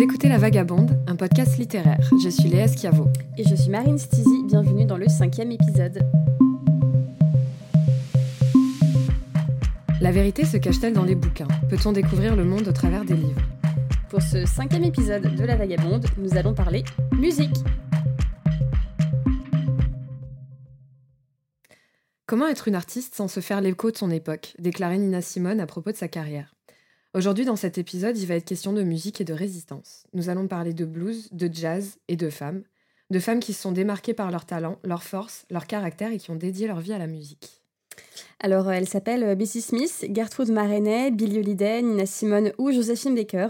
Vous écoutez La Vagabonde, un podcast littéraire. Je suis Léa Schiavo. Et je suis Marine Stizy, bienvenue dans le cinquième épisode. La vérité se cache-t-elle dans les bouquins? Peut-on découvrir le monde au travers des livres? Pour ce cinquième épisode de La Vagabonde, nous allons parler musique. Comment être une artiste sans se faire l'écho de son époque? Déclarait Nina Simone à propos de sa carrière. Aujourd'hui, dans cet épisode, il va être question de musique et de résistance. Nous allons parler de blues, de jazz et de femmes. De femmes qui se sont démarquées par leur talent, leur force, leur caractère et qui ont dédié leur vie à la musique. Alors, elle s'appelle euh, Bessie Smith, Gertrude Marenet, Billie Holiday, Nina Simone ou Josephine Baker.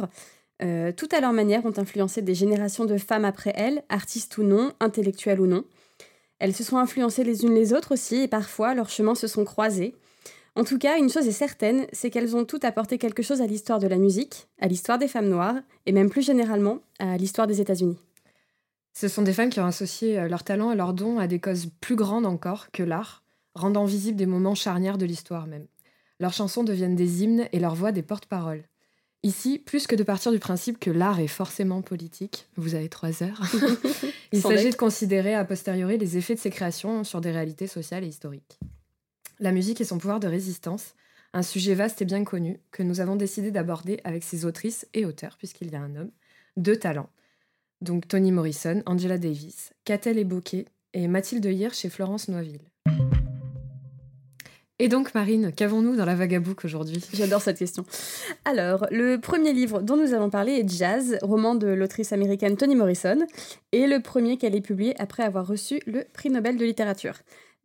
Euh, toutes à leur manière ont influencé des générations de femmes après elles, artistes ou non, intellectuelles ou non. Elles se sont influencées les unes les autres aussi et parfois leurs chemins se sont croisés. En tout cas, une chose est certaine, c'est qu'elles ont toutes apporté quelque chose à l'histoire de la musique, à l'histoire des femmes noires et même plus généralement à l'histoire des États-Unis. Ce sont des femmes qui ont associé euh, leur talent et leurs dons à des causes plus grandes encore que l'art, rendant visibles des moments charnières de l'histoire même. Leurs chansons deviennent des hymnes et leurs voix des porte-paroles. Ici, plus que de partir du principe que l'art est forcément politique, vous avez trois heures, il s'agit de considérer a posteriori les effets de ces créations sur des réalités sociales et historiques. La musique et son pouvoir de résistance, un sujet vaste et bien connu que nous avons décidé d'aborder avec ses autrices et auteurs, puisqu'il y a un homme, deux talents. Donc Toni Morrison, Angela Davis, Catel et Bocquet et Mathilde Hirsch chez Florence Noiville. Et donc, Marine, qu'avons-nous dans la Vagabook aujourd'hui? J'adore cette question. Alors, le premier livre dont nous allons parler est Jazz, roman de l'autrice américaine Toni Morrison, et le premier qu'elle ait publié après avoir reçu le prix Nobel de littérature.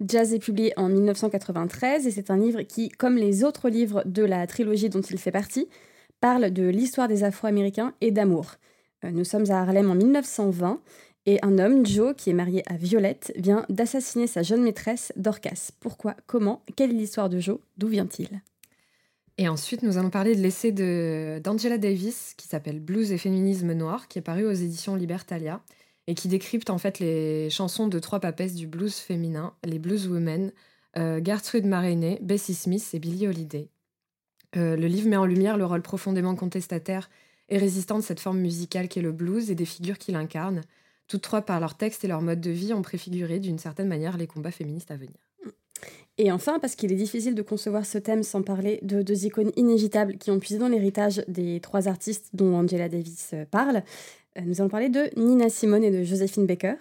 Jazz est publié en 1993 et c'est un livre qui, comme les autres livres de la trilogie dont il fait partie, parle de l'histoire des Afro-Américains et d'amour. Euh, nous sommes à Harlem en 1920 et un homme, Joe, qui est marié à Violette, vient d'assassiner sa jeune maîtresse, Dorcas. Pourquoi Comment Quelle est l'histoire de Joe D'où vient-il? Et ensuite, nous allons parler de l'essai d'Angela Davis qui s'appelle Blues et féminisme noir, qui est paru aux éditions Libertalia et qui décrypte en fait les chansons de trois papesses du blues féminin, les blues women, euh, Gertrude Marenet, Bessie Smith et Billie Holiday. Euh, le livre met en lumière le rôle profondément contestataire et résistant de cette forme musicale qu'est le blues et des figures qui l'incarnent, toutes trois, par leur texte et leur mode de vie, ont préfiguré d'une certaine manière les combats féministes à venir. Et enfin, parce qu'il est difficile de concevoir ce thème sans parler de deux icônes inégitables qui ont puisé dans l'héritage des trois artistes dont Angela Davis euh, parle, nous allons parler de Nina Simone et de Josephine Baker.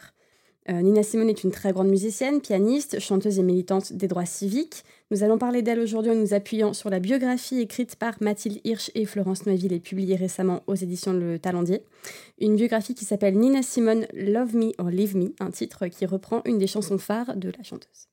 Euh, Nina Simone est une très grande musicienne, pianiste, chanteuse et militante des droits civiques. Nous allons parler d'elle aujourd'hui en nous appuyant sur la biographie écrite par Mathilde Hirsch et Florence Noiville et publiée récemment aux éditions Le Talendier. Une biographie qui s'appelle Nina Simone Love Me or Leave Me, un titre qui reprend une des chansons phares de la chanteuse.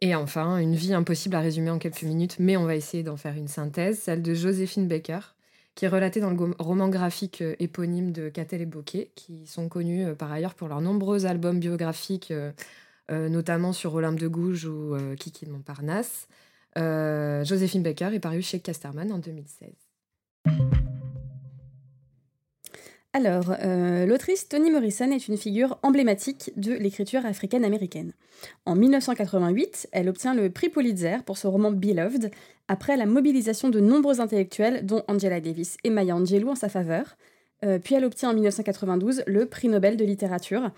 Et enfin, une vie impossible à résumer en quelques minutes, mais on va essayer d'en faire une synthèse, celle de Joséphine Baker, qui est relaté dans le roman graphique euh, éponyme de Catel et Bocquet, qui sont connus euh, par ailleurs pour leurs nombreux albums biographiques, euh, notamment sur Olympe de Gouges ou Kiki de Montparnasse. Joséphine Baker est parue chez Casterman en 2016. Alors, euh, l'autrice Toni Morrison est une figure emblématique de l'écriture africaine-américaine. En 1988, elle obtient le prix Pulitzer pour son roman Beloved, après la mobilisation de nombreux intellectuels, dont Angela Davis et Maya Angelou en sa faveur. Euh, puis elle obtient en 1992 le prix Nobel de littérature.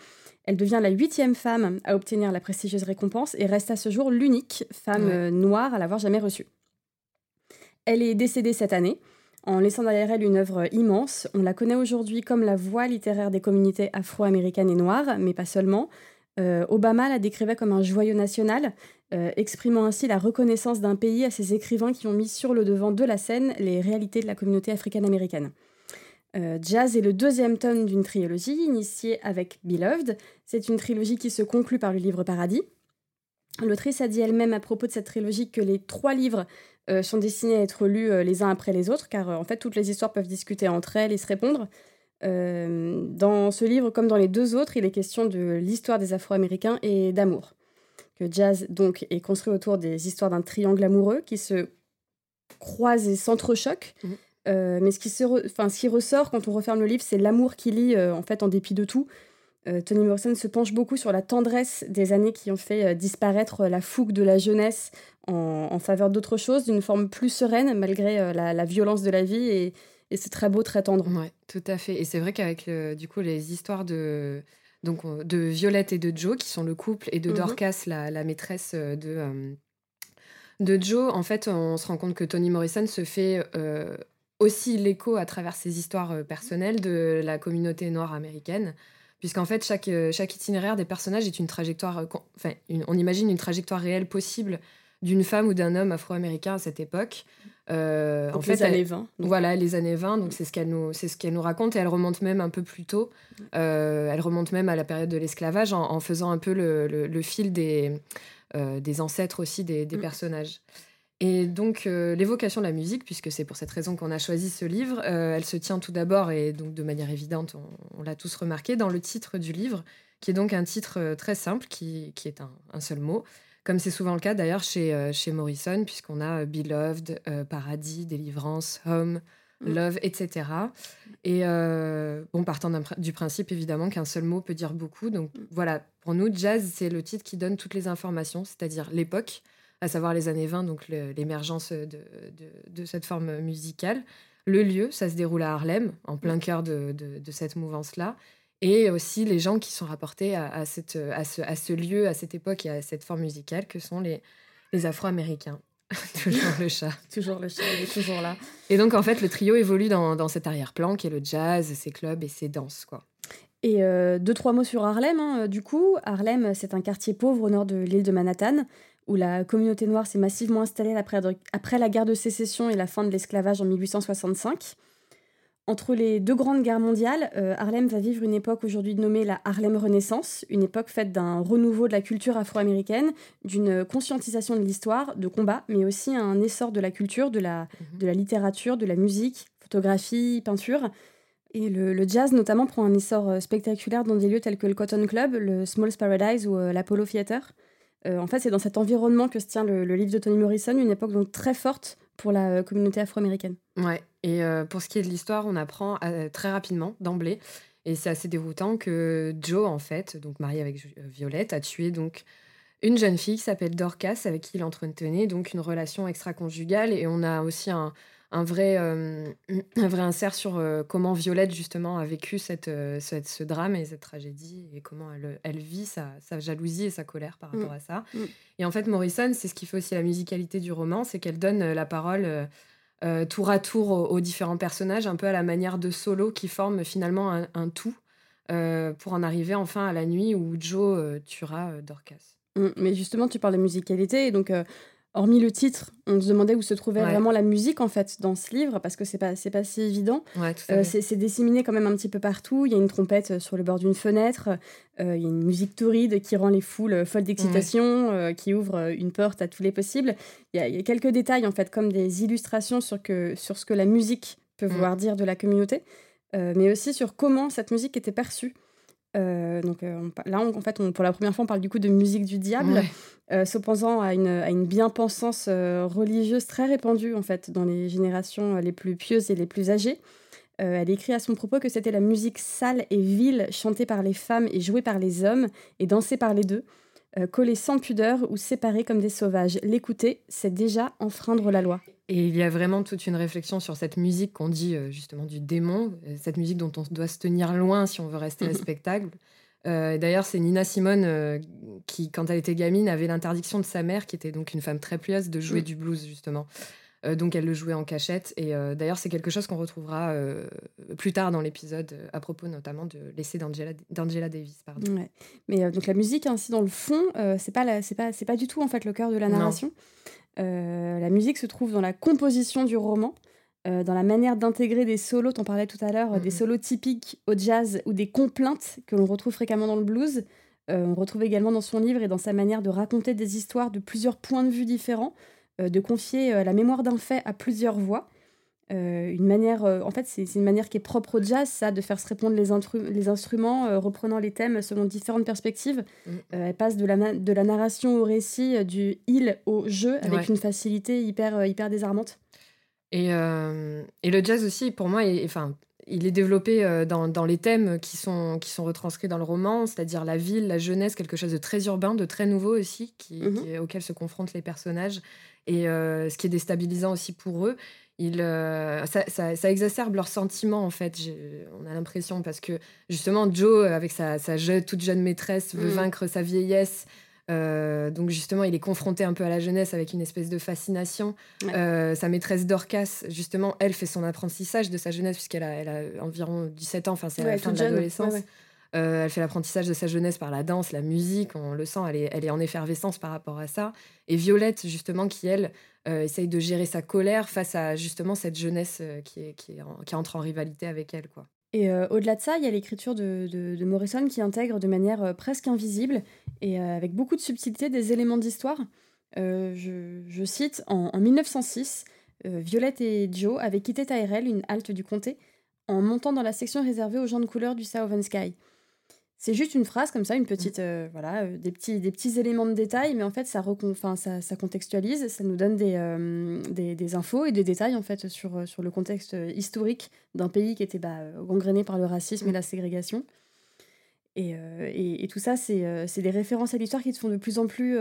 Elle devient la huitième femme à obtenir la prestigieuse récompense et reste à ce jour l'unique femme euh, noire à l'avoir jamais reçue. Elle est décédée cette année en laissant derrière elle une œuvre immense. On la connaît aujourd'hui comme la voix littéraire des communautés afro-américaines et noires, mais pas seulement. Euh, Obama la décrivait comme un joyau national, euh, exprimant ainsi la reconnaissance d'un pays à ses écrivains qui ont mis sur le devant de la scène les réalités de la communauté africaine-américaine. Euh, Jazz est le deuxième tome d'une trilogie initiée avec Beloved. C'est une trilogie qui se conclut par le livre Paradis. L'autrice a dit elle-même à propos de cette trilogie que les trois livres euh, sont destinés à être lus euh, les uns après les autres, car euh, en fait toutes les histoires peuvent discuter entre elles et se répondre. dans ce livre, comme dans les deux autres, il est question de l'histoire des Afro-Américains et d'amour. Que Jazz donc est construit autour des histoires d'un triangle amoureux qui se croisent et s'entrechoquent. Mmh. mais ce qui, se ce qui ressort quand on referme le livre, c'est l'amour qui lie en fait en dépit de tout. Tony Morrison se penche beaucoup sur la tendresse des années qui ont fait disparaître la fougue de la jeunesse en, faveur d'autre chose, d'une forme plus sereine malgré euh, la, violence de la vie et, et c'est très beau, très tendre. Ouais, tout à fait. Et c'est vrai qu'avec du coup les histoires de donc de Violette et de Joe qui sont le couple et de mhm. Dorcas la, maîtresse de de Joe, en fait, on se rend compte que Toni Morrison se fait aussi l'écho à travers ses histoires personnelles de la communauté noire américaine puisqu'en fait, chaque, euh, chaque itinéraire des personnages est une trajectoire, euh, enfin, on imagine une trajectoire réelle possible d'une femme ou d'un homme afro-américain à cette époque. Euh, en fait, les années 20. Voilà, les années 20, donc c'est ce qu'elle nous, ce nous raconte, et elle remonte même un peu plus tôt. elle remonte même à la période de l'esclavage en, faisant un peu le, le, fil des, des ancêtres aussi des, des mm. Et donc, euh, l'évocation de la musique, puisque c'est pour cette raison qu'on a choisi ce livre, euh, elle se tient tout d'abord, et donc de manière évidente, on, l'a tous remarqué, dans le titre du livre, qui est donc un titre euh, très simple, qui, qui est un, un, seul mot, comme c'est souvent le cas d'ailleurs chez, chez Morrison, puisqu'on a Beloved, Paradis, Délivrance, Home, mm. Love, etc. Et bon, partant du principe évidemment qu'un seul mot peut dire beaucoup. Donc mm. voilà, pour nous, jazz, c'est le titre qui donne toutes les informations, c'est-à-dire l'époque, à savoir les années 20, donc l'émergence de, de, cette forme musicale. Le lieu, ça se déroule à Harlem, en plein cœur de, de cette mouvance-là. Et aussi les gens qui sont rapportés à, cette, à, ce, à ce lieu, à cette époque et à cette forme musicale, que sont les, les Afro-Américains. toujours le chat. toujours le chat, il est toujours là. Et donc, en fait, le trio évolue dans, dans cet arrière-plan qui est le jazz, ses clubs et ses danses, quoi. Et euh, deux, trois mots sur Harlem, hein, du coup. Harlem, c'est un quartier pauvre au nord de l'île de Manhattan, où la communauté noire s'est massivement installée après, la guerre de sécession et la fin de l'esclavage en 1865. Entre les deux grandes guerres mondiales, euh, Harlem va vivre une époque aujourd'hui nommée la Harlem Renaissance, une époque faite d'un renouveau de la culture afro-américaine, d'une conscientisation de l'histoire, de combat, mais aussi un essor de la culture, de la, mhm. de la littérature, de la musique, photographie, peinture. Et le, jazz notamment prend un essor euh, spectaculaire dans des lieux tels que le Cotton Club, le Small's Paradise ou euh, l'Apollo Theater. Euh, en fait, c'est dans cet environnement que se tient le, livre de Toni Morrison, une époque donc très forte pour la communauté afro-américaine. Ouais, et pour ce qui est de l'histoire, on apprend très rapidement, d'emblée, et c'est assez déroutant que Joe, en fait, donc marié avec Violette, a tué donc une jeune fille qui s'appelle Dorcas, avec qui il entretenait donc une relation extra-conjugale, et on a aussi un, un vrai, euh, un vrai insert sur euh, comment Violette, justement, a vécu euh, cette, ce drame et cette tragédie et comment elle, elle vit sa, sa, jalousie et sa colère par rapport mm. à ça. Mm. Et en fait, Morrison, c'est ce qui fait aussi la musicalité du roman, c'est qu'elle donne la parole tour à tour aux, différents personnages, un peu à la manière de solo qui forment finalement un, un tout pour en arriver enfin à la nuit où Joe tuera Dorcas. Mm. Mais justement, tu parles de musicalité, et donc hormis le titre, on se demandait où se trouvait vraiment la musique en fait dans ce livre parce que c'est pas c'est pas si évident. Euh, c'est disséminé quand même un petit peu partout. Il y a une trompette euh, sur le bord d'une fenêtre. Euh, il y a une musique torride qui rend les foules folles d'excitation, qui ouvre une porte à tous les possibles. Il y, a, quelques détails en fait comme des illustrations sur que sur ce que la musique peut mm. vouloir dire de la communauté, mais aussi sur comment cette musique était perçue. Euh, donc euh, là, en fait, on, pour la première fois, on parle du coup de musique du diable, euh, s'opposant à une, à une bien-pensance religieuse très répandue en fait dans les générations les plus pieuses et les plus âgées. elle écrit à son propos que c'était la musique sale et vile chantée par les femmes et jouée par les hommes et dansée par les deux. Collée sans pudeur ou séparée comme des sauvages. L'écouter, c'est déjà enfreindre la loi. Et il y a vraiment toute une réflexion sur cette musique qu'on dit euh, justement du démon, euh, cette musique dont on doit se tenir loin si on veut rester respectable. Euh, D'ailleurs, c'est Nina Simone euh, qui, quand elle était gamine, avait l'interdiction de sa mère, qui était donc une femme très pieuse, de jouer mm. du blues justement. Donc elle le jouait en cachette. Et d'ailleurs, c'est quelque chose qu'on retrouvera plus tard dans l'épisode à propos notamment de l'essai d'Angela Davis. Pardon. Ouais. Mais donc la musique ainsi dans le fond, c'est pas, c'est pas, pas du tout en fait le cœur de la narration. Euh, la musique se trouve dans la composition du roman, euh, dans la manière d'intégrer des solos, t'en parlais tout à l'heure, des solos typiques au jazz ou des complaintes que l'on retrouve fréquemment dans le blues. Euh, on retrouve également dans son livre et dans sa manière de raconter des histoires de plusieurs points de vue différents, de confier la mémoire d'un fait à plusieurs voix. Euh, une manière, euh, en fait, c'est une manière qui est propre au jazz, ça, de faire se répondre les, les instruments, euh, reprenant les thèmes selon différentes perspectives. Mm. elle passe de la, de la narration au récit, du il au jeu, avec une facilité hyper, hyper désarmante. Et, et, le jazz aussi, pour moi, enfin, il est développé euh, dans, dans, les thèmes qui sont, qui sont retranscrits dans le roman, c'est-à-dire la ville, la jeunesse, quelque chose de très urbain, de très nouveau aussi, qui, mhm. auquel se confrontent les personnages, et ce qui est déstabilisant aussi pour eux. Il, ça, ça, ça, exacerbe leurs sentiments, en fait, on a l'impression, parce que justement, Joe, avec sa, sa jeune, toute jeune maîtresse, veut mhm. vaincre sa vieillesse. Euh, donc justement, il est confronté un peu à la jeunesse avec une espèce de fascination. Euh, sa maîtresse Dorcas, justement, elle fait son apprentissage de sa jeunesse puisqu'elle a, elle a environ 17 ans, enfin c'est la fin de l'adolescence. Euh, elle fait l'apprentissage de sa jeunesse par la danse, la musique, on le sent, elle est, elle est en effervescence par rapport à ça. Et Violette, justement, qui elle essaye de gérer sa colère face à justement cette jeunesse qui, est, qui, qui entre en rivalité avec elle. quoi. Et au-delà de ça, il y a l'écriture de, de, Morrison qui intègre de manière presque invisible et avec beaucoup de subtilité des éléments d'histoire. Je, je, cite En, 1906, Violette et Joe avaient quitté Tyrell, une halte du comté, en montant dans la section réservée aux gens de couleur du Southern Sky. C'est juste une phrase comme ça, une petite, euh, voilà, euh, des, petits, des petits éléments de détail, mais en fait, ça, ça, ça, contextualise, ça nous donne des, euh, des, des, infos et des détails en fait sur, sur le contexte historique d'un pays qui était bah, gangréné par le racisme et la ségrégation. Et, et, et tout ça, c'est des références à l'histoire qui te font de plus en plus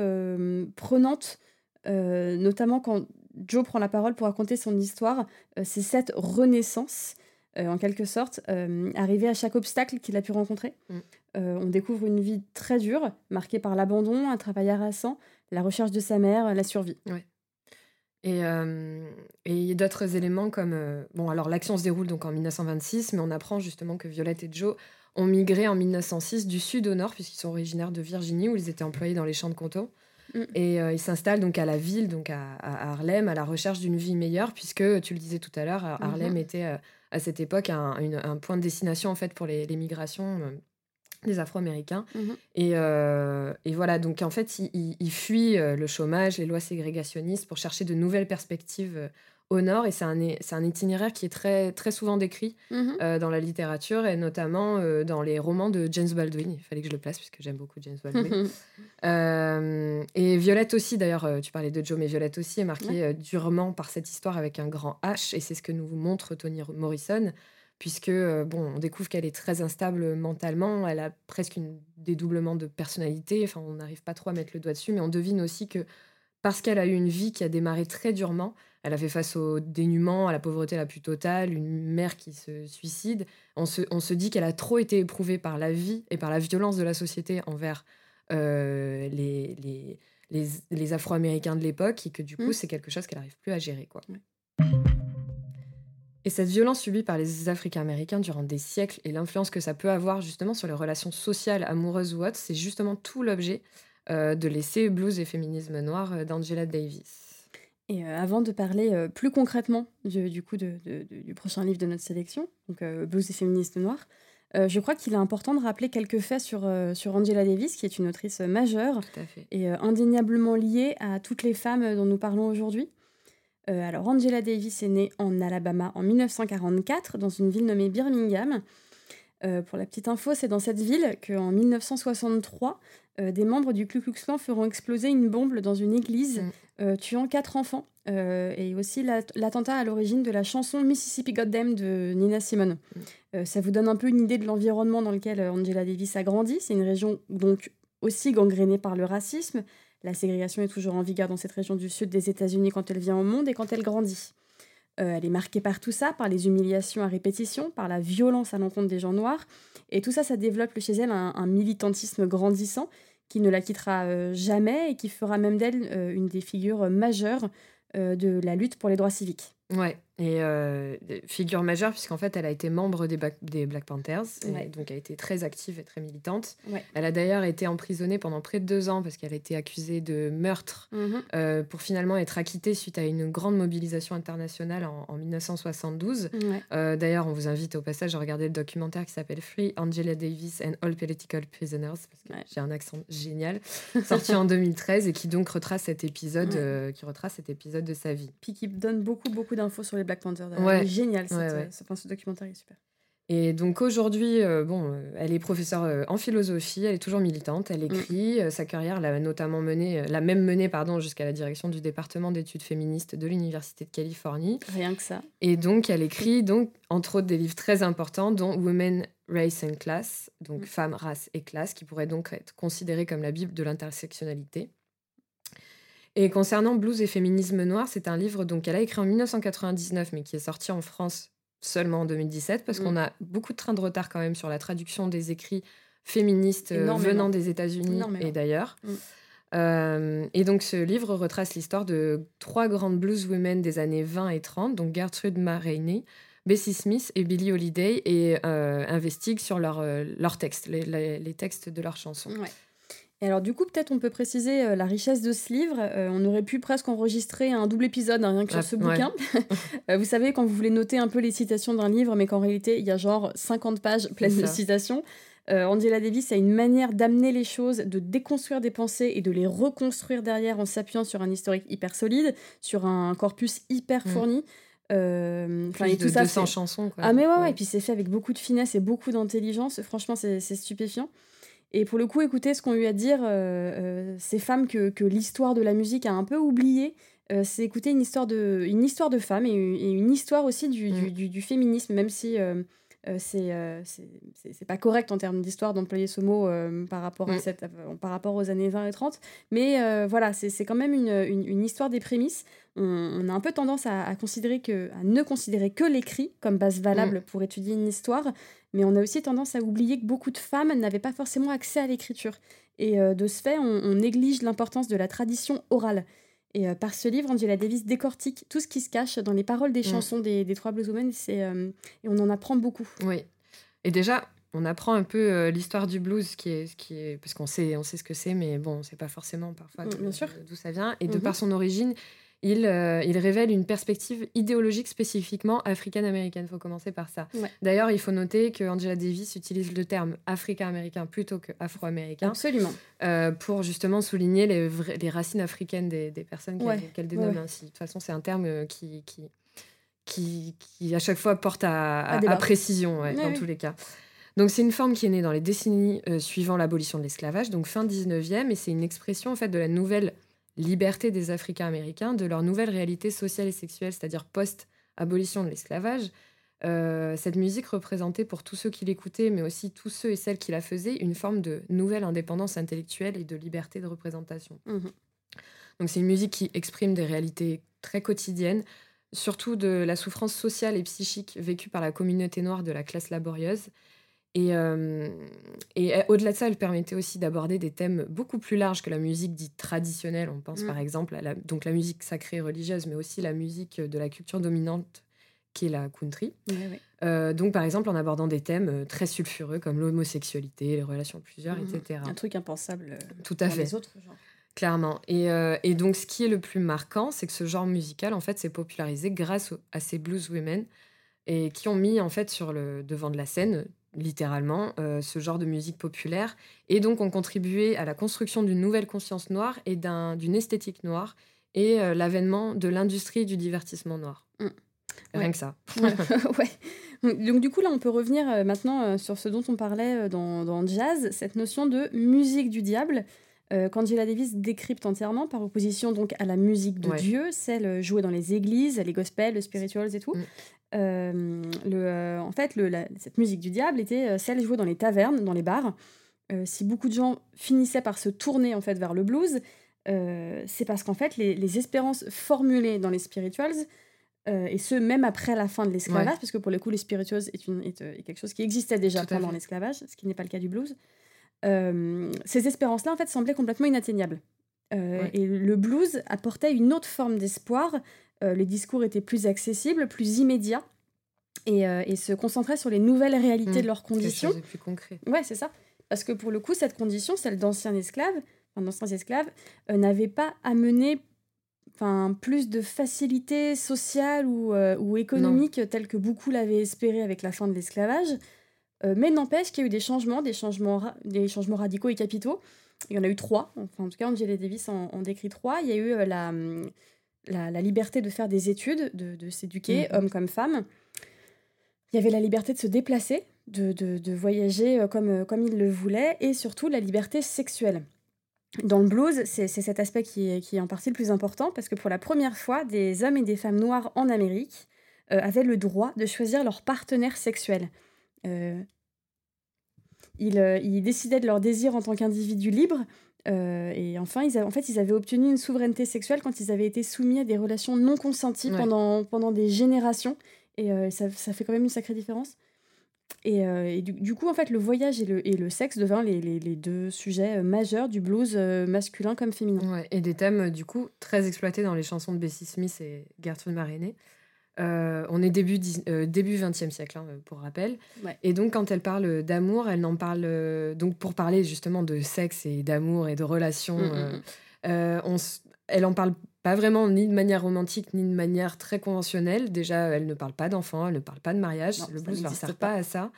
prenantes, notamment quand Joe prend la parole pour raconter son histoire. c'est cette renaissance euh, en quelque sorte, euh, arriver à chaque obstacle qu'il a pu rencontrer. Mm. Euh, on découvre une vie très dure, marquée par l'abandon, un travail harassant, la recherche de sa mère, la survie. Ouais. Et il y a d'autres éléments comme... bon, alors l'action se déroule donc en 1926, mais on apprend justement que Violette et Joe ont migré en 1906 du sud au nord, puisqu'ils sont originaires de Virginie, où ils étaient employés dans les champs de coton. Mm. Et ils s'installent donc à la ville, donc à, Harlem, à la recherche d'une vie meilleure, puisque tu le disais tout à l'heure, Harlem mm-hmm. était à cette époque un, un, point de destination en fait pour les, les migrations euh, des Afro-Américains. Mhm. Et, euh, et, voilà, donc en fait, ils il, fuient euh, le chômage, les lois ségrégationnistes pour chercher de nouvelles perspectives au nord. Et c'est un, un, itinéraire qui est très, très souvent décrit mhm. euh, dans la littérature et notamment euh, dans les romans de James Baldwin. Il fallait que je le place puisque j'aime beaucoup James Baldwin. euh, et Violette aussi, d'ailleurs, euh, tu parlais de Joe, mais Violette aussi est marquée durement par cette histoire avec un grand H. Et c'est ce que nous montre Toni Morrison. Puisque, bon, on découvre qu'elle est très instable mentalement, elle a presque un dédoublement de personnalité, enfin, on n'arrive pas trop à mettre le doigt dessus, mais on devine aussi que parce qu'elle a eu une vie qui a démarré très durement, elle a fait face au dénuement, à la pauvreté la plus totale, une mère qui se suicide. On se, on se dit qu'elle a trop été éprouvée par la vie et par la violence de la société envers euh, les, les, les, les Afro-Américains de l'époque et que du coup, mmh. c'est quelque chose qu'elle n'arrive plus à gérer. Quoi. Et cette violence subie par les Africains-Américains durant des siècles et l'influence que ça peut avoir justement sur les relations sociales, amoureuses ou autres, c'est justement tout l'objet euh, de l'essai Blues et féminisme noir euh, d'Angela Davis. Et euh, avant de parler euh, plus concrètement du, coup de, du prochain livre de notre sélection, donc Blues et féministes noirs, je crois qu'il est important de rappeler quelques faits sur, sur Angela Davis, qui est une autrice majeure et indéniablement liée à toutes les femmes dont nous parlons aujourd'hui. Alors Angela Davis est née en Alabama en 1944 dans une ville nommée Birmingham. pour la petite info, c'est dans cette ville qu'en 1963, des membres du Ku Klux Klan feront exploser une bombe dans une église mm. Euh, tuant quatre enfants. Euh, et aussi l'attentat à l'origine de la chanson Mississippi Goddamn de Nina Simone. Mm. Euh, ça vous donne un peu une idée de l'environnement dans lequel Angela Davis a grandi. C'est une région donc aussi gangrénée par le racisme. La ségrégation est toujours en vigueur dans cette région du sud des États-Unis quand elle vient au monde et quand elle grandit. elle est marquée par tout ça, par les humiliations à répétition, par la violence à l'encontre des gens noirs. Et tout ça, ça développe chez elle un militantisme grandissant qui ne la quittera euh, jamais et qui fera même d'elle euh, une des figures majeures euh, de la lutte pour les droits civiques. Ouais, et euh, figure majeure, puisqu'en fait, elle a été membre des, des Black Panthers, et donc elle a été très active et très militante. Elle a d'ailleurs été emprisonnée pendant près de deux ans parce qu'elle a été accusée de meurtre mhm. euh, pour finalement être acquittée suite à une grande mobilisation internationale en, 1972. Euh, d'ailleurs, on vous invite au passage à regarder le documentaire qui s'appelle Free Angela Davis and All Political Prisoners, parce que j'ai un accent génial, sorti en 2013 et qui donc retrace cet épisode, qui retrace cet épisode de sa vie. Puis qui donne beaucoup, beaucoup d'infos sur les Black Panther. Ouais. génial, ce, ce documentaire est super. Et donc aujourd'hui, euh, bon, euh, elle est professeure euh, en philosophie, elle est toujours militante, elle écrit. sa carrière l'a notamment menée, l'a même menée, pardon, jusqu'à la direction du département d'études féministes de l'Université de Californie. Rien que ça. Et donc elle écrit, donc, entre autres, des livres très importants, dont Women, Race and Class, donc Femmes, race et classe, qui pourrait donc être considérée comme la Bible de l'intersectionnalité. Et concernant Blues et féminisme noir, c'est un livre donc qu'elle a écrit en 1999, mais qui est sorti en France seulement en 2017, parce qu'on mm. a beaucoup de trains de retard quand même sur la traduction des écrits féministes euh, venant des États-Unis et d'ailleurs. Mm. Euh, et donc ce livre retrace l'histoire de trois grandes blues women des années 20 et 30, donc Gertrude Maroney, Bessie Smith et Billie Holiday, et euh, investigue sur leurs leur textes, les, les, textes de leurs chansons. Ouais. Et alors du coup, peut-être on peut préciser euh, la richesse de ce livre. Euh, on aurait pu presque enregistrer un double épisode hein, rien que sur ce bouquin. Euh, vous savez, quand vous voulez noter un peu les citations d'un livre, mais qu'en réalité, il y a genre 50 pages pleines de citations. Angela Davis a une manière d'amener les choses, de déconstruire des pensées et de les reconstruire derrière en s'appuyant sur un historique hyper solide, sur un corpus hyper mm. fourni. Euh, Plus de tout ça, 200 chansons. Quoi. Ah mais ouais, ouais, et puis c'est fait avec beaucoup de finesse et beaucoup d'intelligence. Franchement, c'est stupéfiant. Et pour le coup, écoutez ce qu'ont eu à dire euh, euh, ces femmes que, que l'histoire de la musique a un peu oublié. Euh, c'est écouter une histoire de, une histoire de femmes et, une histoire aussi du, mm. du, du, féminisme, même si c'est c'est pas correct en termes d'histoire d'employer ce mot par, rapport à mm. cette, par rapport aux années 20 et 30. Mais voilà, c'est quand même une, une, une, histoire des prémices. On, a un peu tendance à, à, considérer que, à ne considérer que l'écrit comme base valable mm. pour étudier une histoire mais on a aussi tendance à oublier que beaucoup de femmes n'avaient pas forcément accès à l'écriture. Et euh, de ce fait, on, néglige l'importance de la tradition orale. Et euh, par ce livre, Angela Davis décortique tout ce qui se cache dans les paroles des mm. chansons des, des, trois blueswomen, euh, et on en apprend beaucoup. Oui. Et déjà, on apprend un peu l'histoire du blues, qui est, qui est, parce qu'on sait, on sait ce que c'est, mais bon, on ne sait pas forcément parfois mm, d'où ça vient. Et de mm-hmm. par son origine, il, euh, il, révèle une perspective idéologique spécifiquement africaine-américaine. Il faut commencer par ça. D'ailleurs, il faut noter que Angela Davis utilise le terme africain-américain plutôt que afro-américain. Absolument. Euh, pour justement souligner les, les racines africaines des, des personnes qu'elle dénomme ainsi. De toute façon, c'est un terme euh, qui, qui, qui, qui, à chaque fois porte à, à, précision, dans tous les cas. Donc c'est une forme qui est née dans les décennies suivant l'abolition de l'esclavage, donc fin 19e, et c'est une expression en fait de la nouvelle liberté des Africains américains, de leur nouvelle réalité sociale et sexuelle, c'est-à-dire post-abolition de l'esclavage. Euh, cette musique représentait pour tous ceux qui l'écoutaient, mais aussi tous ceux et celles qui la faisaient, une forme de nouvelle indépendance intellectuelle et de liberté de représentation. Mhm. Donc c'est une musique qui exprime des réalités très quotidiennes, surtout de la souffrance sociale et psychique vécue par la communauté noire de la classe laborieuse, et, euh, et euh, au-delà de ça, elle permettait aussi d'aborder des thèmes beaucoup plus larges que la musique dite traditionnelle. On pense mm. par exemple à la, donc la musique sacrée religieuse, mais aussi la musique de la culture dominante qui est la country. Euh, donc par exemple en abordant des thèmes très sulfureux comme l'homosexualité, les relations plusieurs, mm. etc. Un truc impensable Tout à fait. les autres genres. Clairement. Et, et, donc ce qui est le plus marquant, c'est que ce genre musical, en fait, s'est popularisé grâce à ces blues women et qui ont mis en fait sur le devant de la scène littéralement, euh, ce genre de musique populaire, et donc ont contribué à la construction d'une nouvelle conscience noire et d'une esthétique noire, et euh, l'avènement de l'industrie du divertissement noir. Mm. Rien que ça. ouais. Donc du coup, là, on peut revenir euh, maintenant sur ce dont on parlait dans, dans, Jazz, cette notion de musique du diable. Qu'Angela Davis décrypte entièrement par opposition donc à la musique de Dieu, celle jouée dans les églises, les gospels, les spirituals et tout. Mm. Euh, le, euh, en fait, le, cette musique du diable était euh, celle jouée dans les tavernes, dans les bars. si beaucoup de gens finissaient par se tourner en fait vers le blues, c'est parce qu'en fait, les, les, espérances formulées dans les spirituals, et ce même après la fin de l'esclavage, parce que pour le coup, les spirituals est, une, est, quelque chose qui existait déjà pendant l'esclavage, ce qui n'est pas le cas du blues. ces espérances-là, en fait, semblaient complètement inatteignables. Et le blues apportait une autre forme d'espoir les discours étaient plus accessibles, plus immédiats, et, euh, se concentraient sur les nouvelles réalités mmh. de leurs conditions. C'est plus concret. Ouais, c'est ça. Parce que pour le coup, cette condition, celle d'anciens esclaves, enfin, d'anciens esclaves, euh, n'avait pas amené enfin, plus de facilité sociale ou, ou économique telle que beaucoup l'avaient espéré avec la fin de l'esclavage. mais n'empêche qu'il y a eu des changements, des changements, des changements radicaux et capitaux. Il y en a eu trois. Enfin, en tout cas, Angela Davis en, en décrit trois. Il y a eu la, la, liberté de faire des études, de, s'éduquer, mm-hmm. homme comme femme. Il y avait la liberté de se déplacer, de, de, voyager comme, comme il le voulait, et surtout la liberté sexuelle. Dans le blues, c'est cet aspect qui est, qui est en partie le plus important, parce que pour la première fois, des hommes et des femmes noirs en Amérique avaient le droit de choisir leur partenaire sexuel. ils, ils, décidaient de leur désir en tant qu'individus libres, euh, et enfin, ils en fait, ils avaient obtenu une souveraineté sexuelle quand ils avaient été soumis à des relations non consenties pendant, pendant des générations. Et euh, ça, ça, fait quand même une sacrée différence. Et, euh, du, coup, en fait, le voyage et le, et le sexe deviennent les, les, les, deux sujets majeurs du blues masculin comme féminin. et des thèmes, du coup, très exploités dans les chansons de Bessie Smith et Gertrude Maréné. Euh, on est début, euh, début 20e siècle, hein, pour rappel. Et donc, quand elle parle d'amour, elle n'en parle. Euh, donc, pour parler justement de sexe et d'amour et de relations, mm, mm, mm. elle en parle pas vraiment ni de manière romantique ni de manière très conventionnelle. Déjà, elle ne parle pas d'enfants, elle ne parle pas de mariage. le blues ne leur sert pas à ça.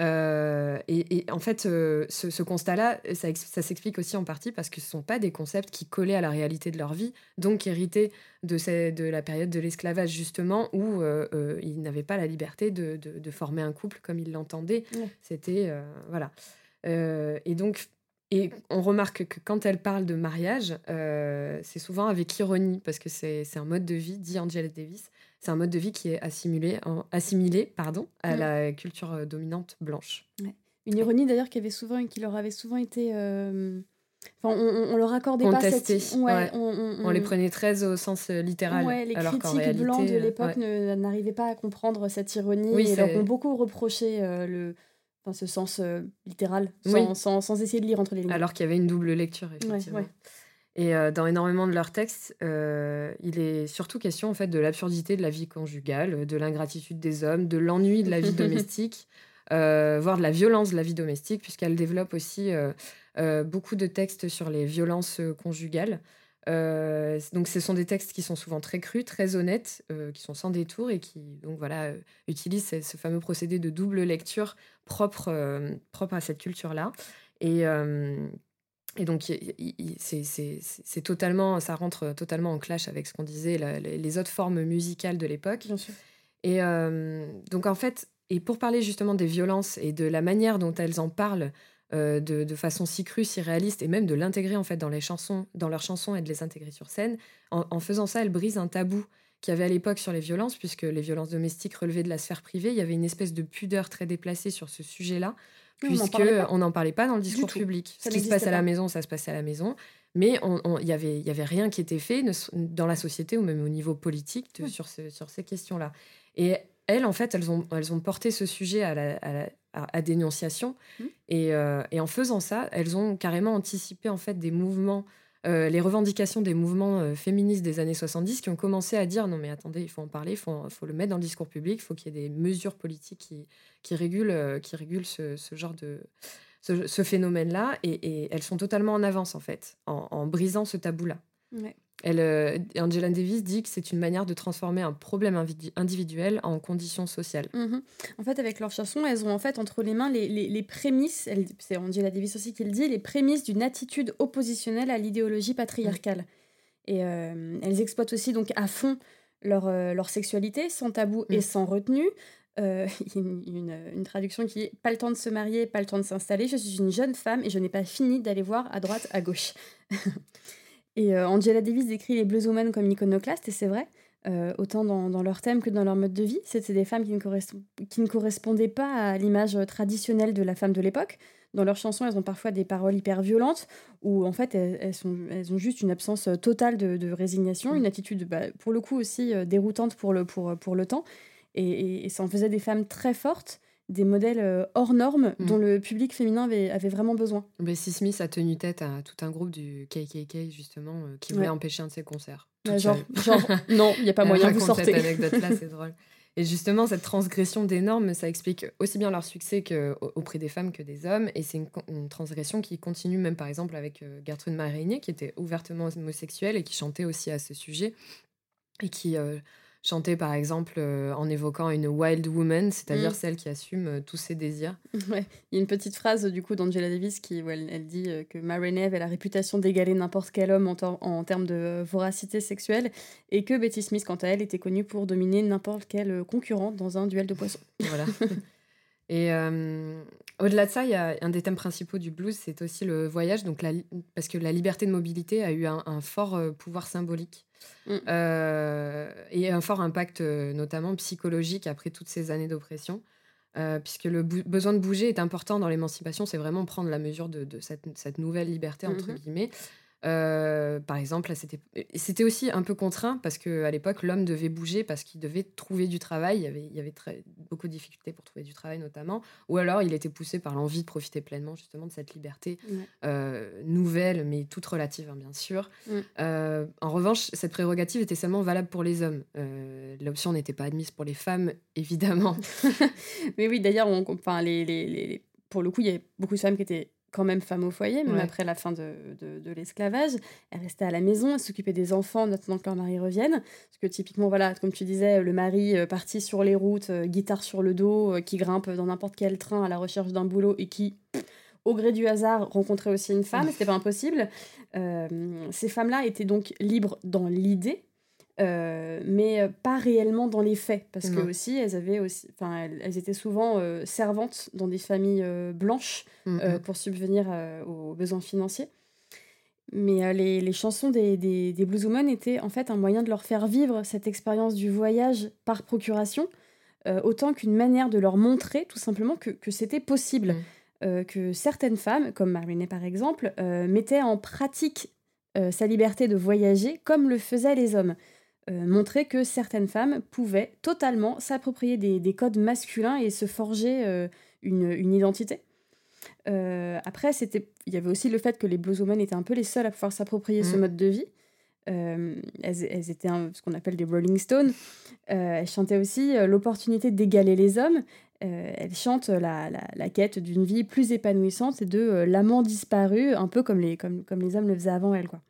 Euh, et, en fait, euh, ce, constat-là, ça, s'explique aussi en partie parce que ce ne sont pas des concepts qui collaient à la réalité de leur vie, donc hérités de, de la période de l'esclavage, justement, où euh, ils n'avaient pas la liberté de, former un couple comme ils l'entendaient. C'était. voilà. et donc, et on remarque que quand elle parle de mariage, c'est souvent avec ironie, parce que c'est un mode de vie, dit Angela Davis, c'est un mode de vie qui est assimilé, assimilé pardon, à mm. la culture euh, dominante blanche. Une ironie d'ailleurs qui, avait souvent, qui leur avait souvent été... Euh, enfin, on, on, leur accordait pas cette... Ouais, On, les prenait très au sens euh, littéral. les critiques blancs de l'époque n'arrivaient pas à comprendre cette ironie oui, et leur ont beaucoup reproché le, enfin, ce sens littéral sans, sans, sans, essayer de lire entre les lignes. Alors qu'il y avait une double lecture, effectivement. Et euh, dans énormément de leurs textes, euh, il est surtout question en fait de l'absurdité de la vie conjugale, de l'ingratitude des hommes, de l'ennui de la vie domestique, euh, voire de la violence de la vie domestique, puisqu'elle développe aussi beaucoup de textes sur les violences conjugales. donc, ce sont des textes qui sont souvent très crus, très honnêtes, qui sont sans détour et qui donc voilà utilisent ce, fameux procédé de double lecture propre, propre à cette culture-là. Et et donc, c'est totalement, ça rentre totalement en clash avec ce qu'on disait, les autres formes musicales de l'époque. Et euh, donc, en fait, et pour parler justement des violences et de la manière dont elles en parlent euh, de, façon si crue, si réaliste, et même de l'intégrer en fait dans les chansons, dans leurs chansons et de les intégrer sur scène, en, faisant ça, elles brisent un tabou qu'il y avait à l'époque sur les violences, puisque les violences domestiques relevaient de la sphère privée. Il y avait une espèce de pudeur très déplacée sur ce sujet-là puisque on n'en parlait pas dans le discours public. Ce qui se passe à la maison, ça se passait à la maison. Mais il n'y avait, y avait rien qui était fait dans la société ou même au niveau politique sur, sur ces questions-là. Et elles, en fait, elles ont, elles ont porté ce sujet à, la, à, dénonciation. Mmh. Et, euh, et, en faisant ça, elles ont carrément anticipé en fait des mouvements euh, les revendications des mouvements euh, féministes des années 70 qui ont commencé à dire non mais attendez, il faut en parler, il faut, le mettre dans le discours public, il faut qu'il y ait des mesures politiques qui, régulent, euh, qui régulent ce, genre de... Ce, phénomène-là, et, elles sont totalement en avance en fait, en, brisant ce tabou-là. Elle, euh, Angela Davis dit que c'est une manière de transformer un problème individuel en condition sociale. Mhm. En fait, avec leurs chansons, elles ont en fait entre les mains les, les, prémices, c'est Angela Davis aussi qui le dit, les prémices d'une attitude oppositionnelle à l'idéologie patriarcale. Et euh, elles exploitent aussi donc à fond leur, euh, leur sexualité, sans tabou et mm. sans retenue. une, une, une, traduction qui est pas le temps de se marier, pas le temps de s'installer. Je suis une jeune femme et je n'ai pas fini d'aller voir à droite, à gauche. Et euh, Angela Davis décrit les blueswomen comme iconoclastes, et c'est vrai, euh, autant dans, leur thème que dans leur mode de vie. C'était des femmes qui ne, correspondaient pas à l'image traditionnelle de la femme de l'époque. Dans leurs chansons, elles ont parfois des paroles hyper violentes, ou en fait, elles, ont juste une absence totale de, résignation, une attitude, bah, pour le coup aussi, euh, déroutante pour le, temps. Et, ça en faisait des femmes très fortes, des modèles euh, hors normes mm. dont le public féminin avait, avait vraiment besoin. Bessie Smith a tenu tête à tout un groupe du KKK, justement, euh, qui voulait empêcher un de ses concerts. genre, genre, non, il n'y a pas moyen, vous sortez. cette anecdote-là, c'est drôle. Et justement, cette transgression des normes, ça explique aussi bien leur succès que, auprès des femmes que des hommes. Et c'est une, transgression qui continue même, par exemple, avec euh, Gertrude Marinier, qui était ouvertement homosexuelle et qui chantait aussi à ce sujet. Et qui, chantée par exemple en évoquant une wild woman, c'est-à-dire Mm. celle qui assume tous ses désirs. Ouais. Il y a une petite phrase du coup d'Angela Davis qui où elle, elle dit euh, que Marinette avait la réputation d'égaler n'importe quel homme en, en termes de euh, voracité sexuelle et que Betty Smith, quant à elle, était connue pour dominer n'importe quel euh, concurrent dans un duel de poissons. Voilà. Et euh, au-delà de ça, il y a un des thèmes principaux du blues, c'est aussi le voyage, donc la parce que la liberté de mobilité a eu un, un fort euh, pouvoir symbolique Mm. euh, et un fort impact, euh, notamment psychologique, après toutes ces années d'oppression. Euh, puisque le besoin de bouger est important dans l'émancipation, c'est vraiment prendre la mesure de, de cette, cette nouvelle liberté, entre Mhm. guillemets. Euh, par exemple, là, c'était aussi un peu contraint parce qu'à l'époque, l'homme devait bouger parce qu'il devait trouver du travail. Il y avait, il y avait très, beaucoup de difficultés pour trouver du travail, notamment. Ou alors, il était poussé par l'envie de profiter pleinement, justement, de cette liberté Ouais. euh, nouvelle, mais toute relative, hein, bien sûr. Euh, en revanche, cette prérogative était seulement valable pour les hommes. Euh, L'option n'était pas admise pour les femmes, évidemment. Mais oui, d'ailleurs, on- enfin, les, les- les- les- pour le coup, il y avait beaucoup de femmes qui étaient quand même femmes au foyer, même Ouais. après la fin de, de- de l'esclavage. Elles restaient à la maison, elles s'occupaient des enfants, en attendant que leur mari revienne. Parce que typiquement, voilà, comme tu disais, le mari euh, parti sur les routes, euh, guitare sur le dos, euh, qui grimpe dans n'importe quel train à la recherche d'un boulot et qui, au gré du hasard, rencontrait aussi une femme, c'était pas impossible. Ces femmes-là étaient donc libres dans l'idée, euh, mais euh, pas réellement dans les faits, parce que Non. aussi elles avaient aussi, enfin elles, elles étaient souvent euh, servantes dans des familles euh, blanches Mm, euh, mm. pour subvenir aux besoins financiers. Mais les, les chansons des, des, des blueswomen étaient en fait un moyen de leur faire vivre cette expérience du voyage par procuration, autant qu'une manière de leur montrer tout simplement que, que c'était possible. Mm. Euh, que certaines femmes, comme Marinette par exemple, mettaient en pratique sa liberté de voyager comme le faisaient les hommes. Euh, montrer que certaines femmes pouvaient totalement s'approprier des, des codes masculins et se forger euh, une, une identité. Euh, après, c'était, il y avait aussi le fait que les blueswomen étaient un peu les seules à pouvoir s'approprier ce Mhm. mode de vie. Elles, elles étaient un- ce qu'on appelle des Rolling Stones. Elles chantaient aussi l'opportunité d'égaler les hommes. Elles chantent la, la- la quête d'une vie plus épanouissante et de l'amant disparu, un peu comme les, comme, comme les hommes le faisaient avant elles. Quoi.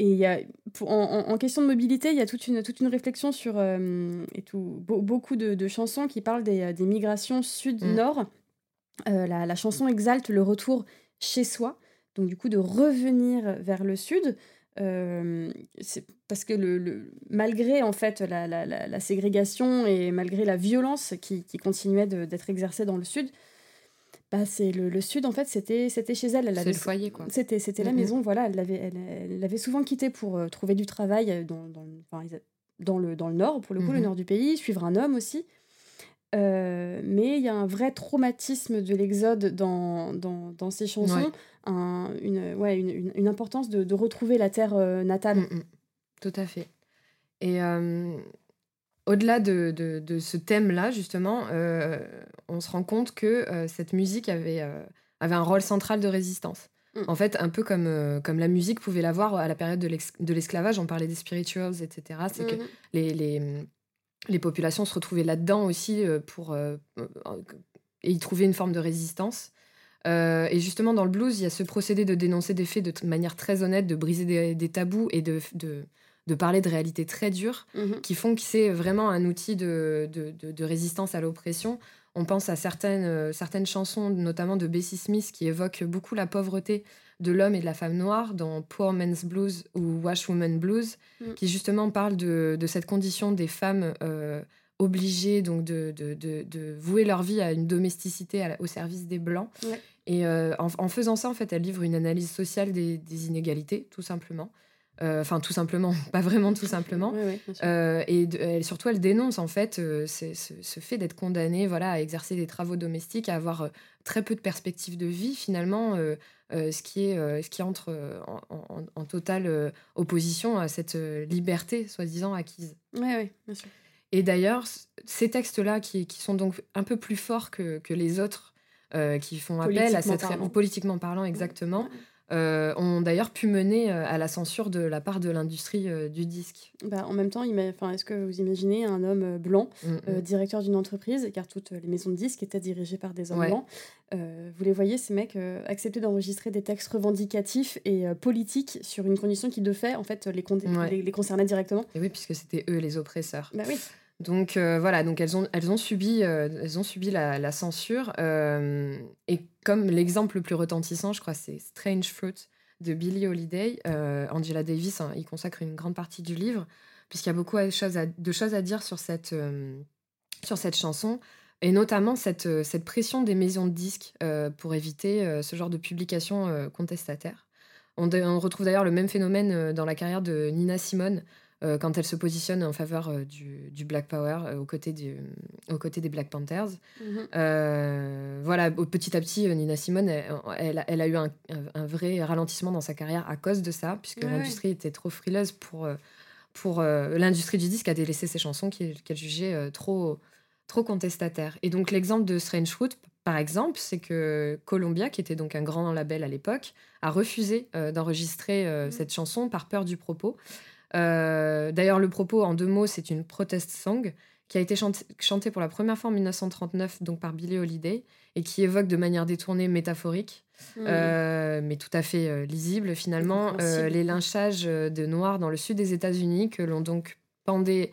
Et y a, pour- en, question de mobilité, il y a toute une, toute une réflexion sur euh, et tout, beau- beaucoup de, de chansons qui parlent des, euh, des migrations sud-nord. Euh, la, la chanson exalte le retour chez soi, donc du coup de revenir vers le sud. Euh, c'est parce que le, le- malgré en fait la, la- la- ségrégation et malgré la violence qui, qui continuait d'être exercée dans le sud, bah c'est le, le sud en fait c'était c'était chez elle. elle avait- le foyer, quoi. C'était c'était la maison, voilà. Elle l'avait elle, souvent quitté pour euh, trouver du travail euh, dans, dans, le- enfin, dans le, dans le nord, pour le coup, le Mhm. nord du pays, suivre un homme aussi. Euh, mais il y a un vrai traumatisme de l'exode dans, dans, dans ces chansons, Ouais. un- une, ouais, une, une- une importance de, de retrouver la terre euh, natale. Tout à fait. Et euh, au-delà de, de- de ce thème-là, justement, euh, on se rend compte que euh, cette musique avait, euh, avait un rôle central de résistance. Mm. En fait, un peu comme, comme la musique pouvait l'avoir à la période de l'esclavage, on parlait des spirituals, etc. C'est que Mhm. les, les, les populations se retrouvaient là-dedans aussi pour, et y trouver une forme de résistance. Euh, et justement, dans le blues, il y a ce procédé de dénoncer des faits de manière très honnête, de briser des, des tabous et de, de, de parler de réalités très dures Mhm. qui font que c'est vraiment un outil de, de, de- de résistance à l'oppression. On pense à certaines, euh, certaines chansons, notamment de Bessie Smith, qui évoquent beaucoup la pauvreté de l'homme et de la femme noire dans Poor Man's Blues ou Washwoman Blues, Mm. qui justement parlent de, de cette condition des femmes euh, obligées donc de, de, de- vouer leur vie à une domesticité à au service des Blancs. Ouais. Et euh, en, en faisant ça, en fait, elle livre une analyse sociale des, des inégalités, tout simplement. Euh, Enfin, tout simplement, pas vraiment tout simplement. Euh, et de- elle- surtout, elle dénonce en fait euh, ce, ce fait d'être condamnée voilà, à exercer des travaux domestiques, à avoir très peu de perspectives de vie finalement, ce, qui est, ce qui entre en, en- en totale opposition à cette liberté soi-disant acquise. Ouais, ouais, bien sûr. Et d'ailleurs, ces textes-là, qui, qui sont donc un peu plus forts que, que les autres, euh, qui font appel à cette... parlant. Politiquement parlant, exactement, euh, ont d'ailleurs pu mener euh, à la censure de la part de l'industrie euh, du disque. Bah, en même temps, est-ce que vous imaginez un homme blanc, mm, mm. directeur d'une entreprise, car toutes les maisons de disques étaient dirigées par des hommes blancs, vous les voyez, ces mecs accepter d'enregistrer des textes revendicatifs et politiques sur une condition qui, de fait, en fait, les, les, les concernait directement? Et oui, puisque c'était eux les oppresseurs. Bah oui. Donc euh, voilà, donc elles ont, elles ont subi, euh, elles ont subi la, censure. Euh, et comme l'exemple le plus retentissant, je crois, c'est Strange Fruit de Billie Holiday. Angela Davis hein, y consacre une grande partie du livre, puisqu'il y a beaucoup de choses à, dire sur cette, sur cette chanson, et notamment cette, cette pression des maisons de disques pour éviter ce genre de publication contestataire. On, on retrouve d'ailleurs le même phénomène dans la carrière de Nina Simone. Euh, quand elle se positionne en faveur euh, du, Black Power euh, aux, côtés aux côtés des Black Panthers. Mhm. voilà, petit à petit, Nina Simone, elle, elle, a eu un, vrai ralentissement dans sa carrière à cause de ça, puisque l'industrie était trop frileuse pour, pour l'industrie du disque a délaissé ses chansons qu'elle jugeait trop, trop contestataires. Et donc l'exemple de Strange Fruit, par exemple, c'est que Columbia, qui était donc un grand label à l'époque, a refusé d'enregistrer mhm. cette chanson par peur du propos. Euh, d'ailleurs, le propos, en deux mots, c'est une protest song qui a été chantée pour la première fois en 1939 donc par Billie Holiday et qui évoque de manière détournée, métaphorique, mmh. euh, mais tout à fait euh, lisible finalement, les lynchages de Noirs dans le sud des États-Unis que l'on donc pendait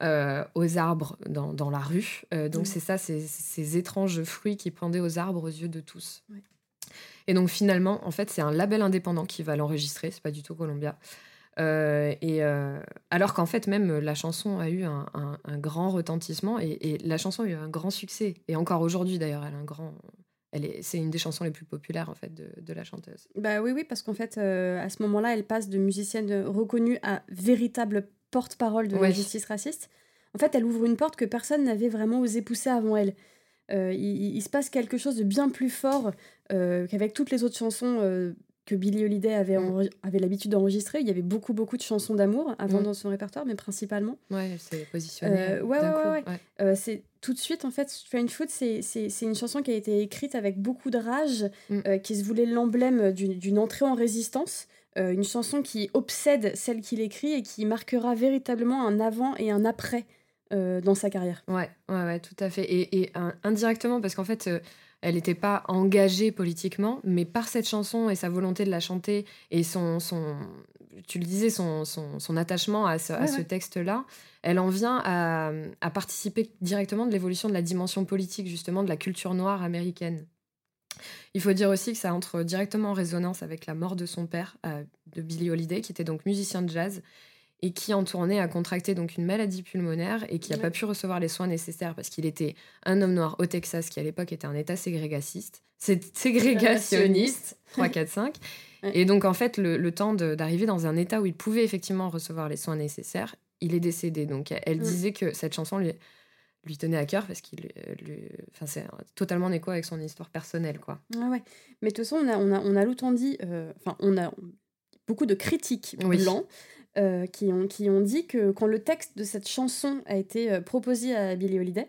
aux arbres dans, la rue. donc mmh. c'est ça, ces, étranges fruits qui pendaient aux arbres aux yeux de tous. Et donc finalement, en fait, c'est un label indépendant qui va l'enregistrer, c'est pas du tout Columbia. Euh, et euh, alors qu'en fait, même la chanson a eu un, grand retentissement et, la chanson a eu un grand succès. Et encore aujourd'hui, d'ailleurs, elle a un grand. Elle est, c'est une des chansons les plus populaires en fait de, la chanteuse. Bah oui, oui, parce qu'en fait, euh, à ce moment-là, elle passe de musicienne reconnue à véritable porte-parole de la justice raciste. En fait, elle ouvre une porte que personne n'avait vraiment osé pousser avant elle. il, se passe quelque chose de bien plus fort qu'avec toutes les autres chansons que Billie Holiday avait, mm. avait l'habitude d'enregistrer. Il y avait beaucoup, beaucoup de chansons d'amour avant mm. dans son répertoire, mais principalement. Ouais, c'est positionné. Euh, ouais, ouais, ouais, euh, c'est tout de suite, en fait, Strange Food, c'est une chanson qui a été écrite avec beaucoup de rage, mm. euh, qui se voulait l'emblème d'une entrée en résistance. une chanson qui obsède celle qu'il écrit et qui marquera véritablement un avant et un après dans sa carrière. Ouais, ouais, ouais, tout à fait. Et, et indirectement, parce qu'en fait elle n'était pas engagée politiquement, mais par cette chanson et sa volonté de la chanter et son, son tu le disais, son, son, attachement à ce, texte-là, elle en vient à, à participer directement de l'évolution de la dimension politique, justement, de la culture noire américaine. Il faut dire aussi que ça entre directement en résonance avec la mort de son père, euh, de Billy Holiday, qui était donc musicien de jazz et qui en tournée a contracté donc une maladie pulmonaire et qui n'a pas pu recevoir les soins nécessaires parce qu'il était un homme noir au Texas qui à l'époque était un état ségrégationniste, ségrégationniste 3 4 5 et donc en fait le, temps d'arriver dans un état où il pouvait effectivement recevoir les soins nécessaires, il est décédé. Donc elle mm. disait que cette chanson lui lui tenait à cœur parce qu'il enfin c'est totalement en écho avec son histoire personnelle quoi. Ah ouais. Mais de toute façon on a on a on a dit euh, enfin on a beaucoup de critiques blancs euh, qui, ont, qui ont dit que quand le texte de cette chanson a été euh, proposé à Billie Holiday,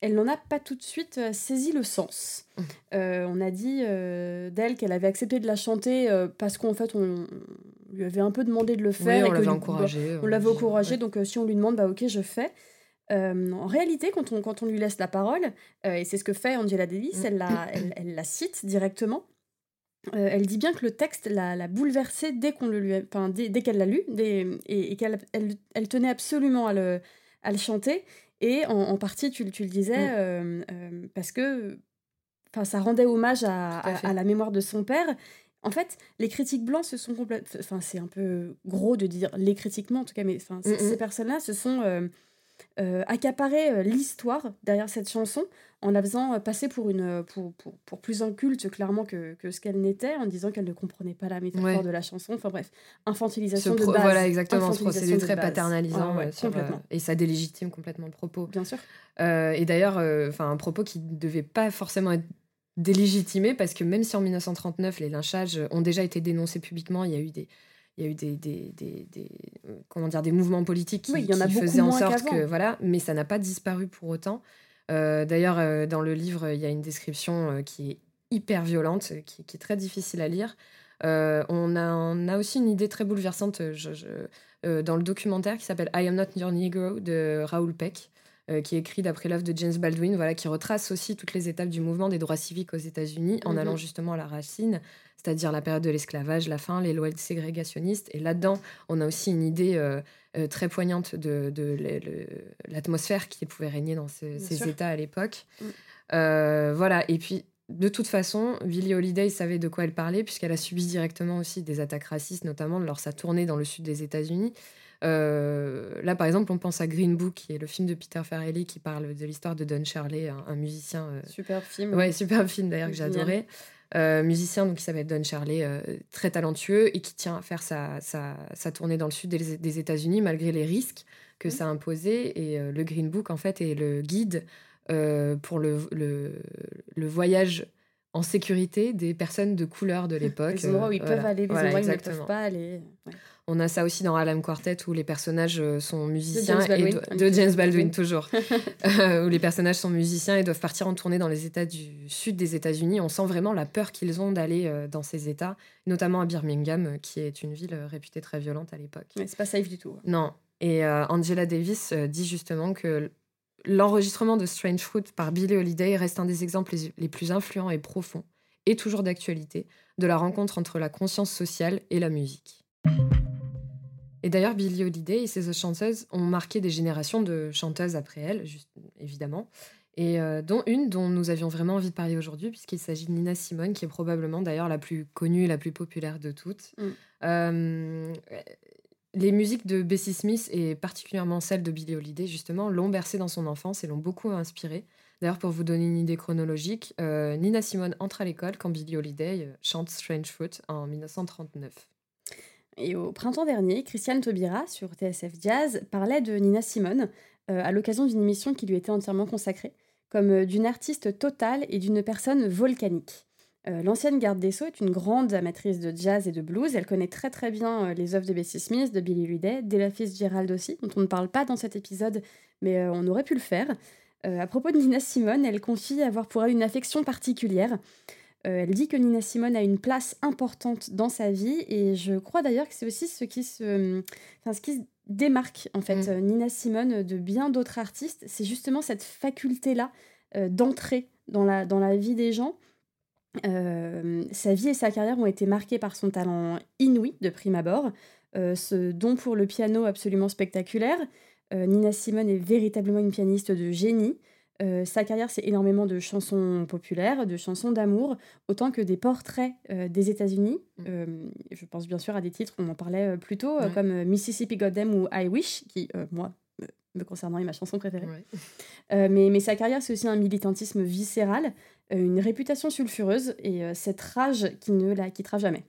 elle n'en a pas tout de suite euh, saisi le sens. Mmh. on a dit d'elle qu'elle avait accepté de la chanter parce qu'en fait on lui avait un peu demandé de le faire. on l'avait encouragé. on l'avait encouragé, donc si on lui demande, bah ok, je fais. en réalité, quand on, quand on lui laisse la parole, et c'est ce que fait Angela Davis, mmh. elle, la, elle, elle, la cite directement, euh, elle dit bien que le texte l'a bouleversée dès qu'on le lui enfin, dès, qu'elle l'a lu et, qu'elle elle, tenait absolument à le, à le chanter et en, partie tu, tu, le disais mm. euh, euh, parce que enfin ça rendait hommage à, à, la mémoire de son père en fait les critiques blancs se sont complètement enfin c'est un peu gros de dire les critiquement en tout cas mais enfin mm, mm. ces personnes là se sont euh, accaparer euh, l'histoire derrière cette chanson en la faisant euh, passer pour, une, pour, pour, pour plus inculte clairement que, que ce qu'elle n'était, en disant qu'elle ne comprenait pas la métaphore de la chanson. Enfin bref, infantilisation de base. Voilà, exactement, ce procédé très paternalisant. et ça délégitime complètement le propos. Bien sûr. et d'ailleurs, enfin un propos qui ne devait pas forcément être délégitimé, parce que même si en 1939, les lynchages ont déjà été dénoncés publiquement, il y a eu des il y a eu des, des, des, des, comment dire, des mouvements politiques qui, y en a faisaient en sorte que voilà, mais ça n'a pas disparu pour autant. Euh, d'ailleurs, euh, dans le livre, il y a une description euh, qui est hyper violente, qui, qui, est très difficile à lire. on, a, on a aussi une idée très bouleversante dans le documentaire qui s'appelle I Am Not Your Negro de Raoul Peck. Qui est écrit d'après l'œuvre de James Baldwin, voilà, qui retrace aussi toutes les étapes du mouvement des droits civiques aux États-Unis en mhm. allant justement à la racine, c'est-à-dire la période de l'esclavage, la fin, les lois ségrégationnistes. Et là-dedans, on a aussi une idée euh, euh, très poignante de, l'atmosphère qui pouvait régner dans ces, États à l'époque. Mm. Euh, voilà, et puis de toute façon, Billie Holiday savait de quoi elle parlait, puisqu'elle a subi directement aussi des attaques racistes, notamment lors de sa tournée dans le sud des États-Unis. Là, par exemple, on pense à Green Book, qui est le film de Peter Farrelly qui parle de l'histoire de Don Shirley, un, musicien. super film. Ouais, super film d'ailleurs que j'ai adoré. Euh, musicien donc, qui s'appelle Don Charley, euh, très talentueux et qui tient à faire sa, sa, tournée dans le sud des, États-Unis malgré les risques que mmh. ça imposait. Et euh, le Green Book, en fait, est le guide pour le, le, le, voyage en sécurité des personnes de couleur de l'époque. Les endroits où ils peuvent aller, les endroits où ils ne peuvent pas aller. On a ça aussi dans Harlem Quartet où les personnages euh, sont musiciens de James Baldwin, et de James Baldwin toujours, euh, où les personnages sont musiciens et doivent partir en tournée dans les États du sud des États-Unis. On sent vraiment la peur qu'ils ont d'aller euh, dans ces États, notamment à Birmingham, qui est une ville réputée très violente à l'époque. Mais c'est pas safe du tout. Non. Et Angela Davis dit justement que l'enregistrement de Strange Fruit par Billie Holiday reste un des exemples les plus influents et profonds, et toujours d'actualité, de la rencontre entre la conscience sociale et la musique. Et d'ailleurs, Billie Holiday et ses autres chanteuses ont marqué des générations de chanteuses après elle, juste, évidemment. Et euh, dont une dont nous avions vraiment envie de parler aujourd'hui, puisqu'il s'agit de Nina Simone, qui est probablement d'ailleurs la plus connue, la plus populaire de toutes. Mm. Euh, les musiques de Bessie Smith, et particulièrement celles de Billie Holiday, justement, l'ont bercée dans son enfance et l'ont beaucoup inspirée. D'ailleurs, pour vous donner une idée chronologique, euh, Nina Simone entre à l'école quand Billie Holiday chante Strange Fruit en 1939. Et au printemps dernier, Christiane Taubira, sur TSF Jazz, parlait de Nina Simone euh, à l'occasion d'une émission qui lui était entièrement consacrée, comme euh, d'une artiste totale et d'une personne volcanique. Euh, l'ancienne garde des Sceaux est une grande amatrice de jazz et de blues. Elle connaît très très bien les œuvres de Bessie Smith, de Billy Holiday, d'Ella Fitzgerald aussi, dont on ne parle pas dans cet épisode, mais on aurait pu le faire. à propos de Nina Simone, elle confie avoir pour elle une affection particulière. Euh, elle dit que Nina Simone a une place importante dans sa vie et je crois d'ailleurs que c'est aussi ce qui se, enfin, ce qui démarque en fait mm. Nina Simone de bien d'autres artistes. C'est justement cette faculté-là euh, d'entrer dans la, dans la vie des gens. Euh, sa vie et sa carrière ont été marquées par son talent inouï de prime abord, ce don pour le piano absolument spectaculaire. Nina Simone est véritablement une pianiste de génie. Euh, sa carrière, c'est énormément de chansons populaires, de chansons d'amour, autant que des portraits euh, des États-Unis. Mm. Euh, je pense bien sûr à des titres, on en parlait plus tôt, comme Mississippi Goddamn ou I Wish, qui, moi, me concernant, est ma chanson préférée. mais, mais sa carrière, c'est aussi un militantisme viscéral, une réputation sulfureuse et cette rage qui ne la quittera jamais.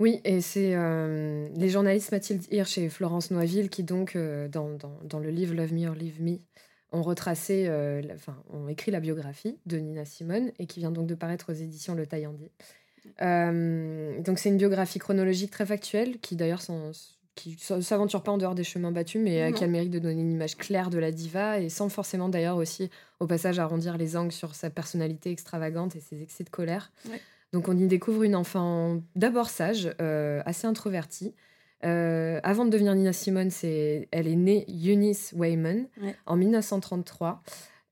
Oui, et c'est les journalistes Mathilde Hirsch et Florence Noiville qui, donc, dans, dans, dans, le livre Love Me or Leave Me, ont retracé, euh, enfin, ont écrit la biographie de Nina Simone et qui vient donc de paraître aux éditions Le Taillandier. Euh, donc c'est une biographie chronologique très factuelle qui d'ailleurs qui s'aventure pas en dehors des chemins battus, mais euh, qui a le mérite de donner une image claire de la diva et sans forcément d'ailleurs aussi au passage arrondir les angles sur sa personnalité extravagante et ses excès de colère. Donc on y découvre une enfant d'abord sage, assez introvertie, euh, avant de devenir Nina Simone, c'est, elle est née Eunice Wayman en 1933.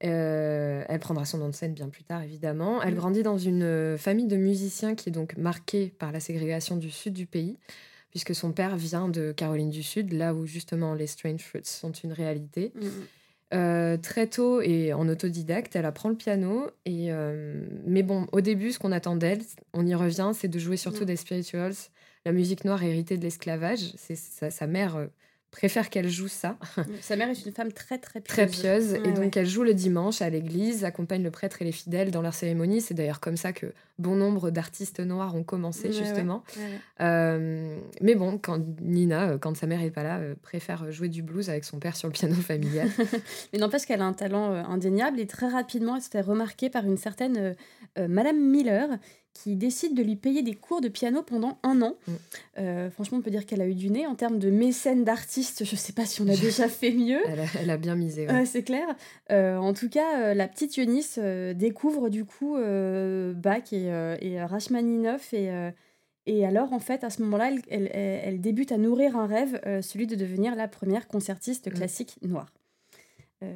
Euh, elle prendra son nom de scène bien plus tard, évidemment. Elle grandit dans une euh, famille de musiciens qui est donc marquée par la ségrégation du sud du pays, puisque son père vient de Caroline du Sud, là où justement les Strange Fruits sont une réalité. Mm. très tôt et en autodidacte, elle apprend le piano. Et, mais bon, au début, ce qu'on attend d'elle, on y revient, c'est de jouer surtout mm. des spirituals, la musique noire héritée de l'esclavage. C'est sa, mère euh, préfère qu'elle joue ça. Sa mère est une femme très très pieuse. Très pieuse. et donc elle joue le dimanche à l'église, accompagne le prêtre et les fidèles dans leur cérémonie. C'est d'ailleurs comme ça que bon nombre d'artistes noirs ont commencé justement. Euh, mais bon, quand Nina, euh, quand sa mère est pas là, préfère jouer du blues avec son père sur le piano familial. mais n'empêche qu'elle a un talent indéniable et très rapidement elle se fait remarquer par une certaine Madame Miller qui décide de lui payer des cours de piano pendant un an. Mm. Euh, franchement, on peut dire qu'elle a eu du nez. En termes de mécène d'artiste, je ne sais pas si on a déjà fait mieux. Elle a, bien misé. c'est clair. Euh, en tout cas, euh, la petite Eunice découvre du coup Bach et, et Rachmaninoff et, Et alors, en fait, à ce moment-là, elle, elle, débute à nourrir un rêve, celui de devenir la première concertiste mmh. classique noire.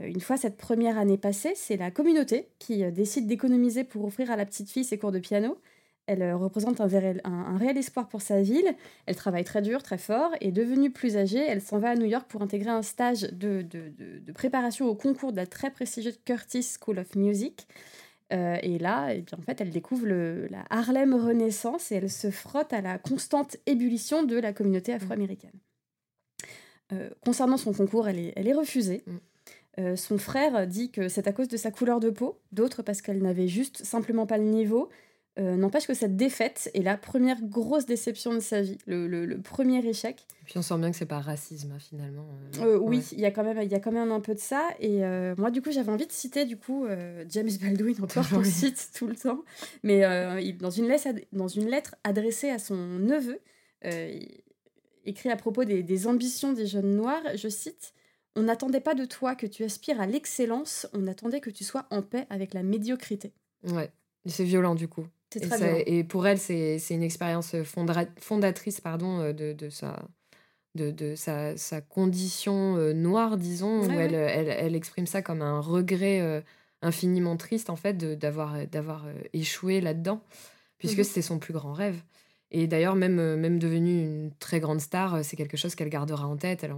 Une fois cette première année passée, c'est la communauté qui décide d'économiser pour offrir à la petite fille ses cours de piano. Elle euh, représente un, réel espoir pour sa ville. Elle travaille très dur, très fort, et devenue plus âgée, elle s'en va à New York pour intégrer un stage de, préparation au concours de la très prestigieuse Curtis School of Music. Euh, et là, eh bien, en fait, elle découvre la Harlem Renaissance et elle se frotte à la constante ébullition de la communauté mmh. afro-américaine. Euh, concernant son concours, elle est, refusée. Mmh. son frère dit que c'est à cause de sa couleur de peau, d'autres parce qu'elle n'avait juste simplement pas le niveau, euh, n'empêche que cette défaite est la première grosse déception de sa vie, le, premier échec. Et puis on sent bien que c'est pas racisme hein, finalement. Euh, euh, oui, il y a quand même il y a quand même un peu de ça. Et moi du coup j'avais envie de citer du coup James Baldwin encore qu'on cite tout le temps, mais dans une lettre dans une lettre adressée à son neveu, écrit à propos des, des ambitions des jeunes noirs, je cite. On n'attendait pas de toi que tu aspires à l'excellence, on attendait que tu sois en paix avec la médiocrité. Ouais, c'est violent du coup. Et, pour elle, c'est une expérience fondatrice pardon, euh, de, de, sa, de, de sa, sa condition euh, noire, disons, où Elle, elle, elle, exprime ça comme un regret euh, infiniment triste, en fait, d'avoir d'avoir échoué là-dedans, puisque mmh c'était son plus grand rêve. Et d'ailleurs, même, même devenue une très grande star, c'est quelque chose qu'elle gardera en tête. Elle,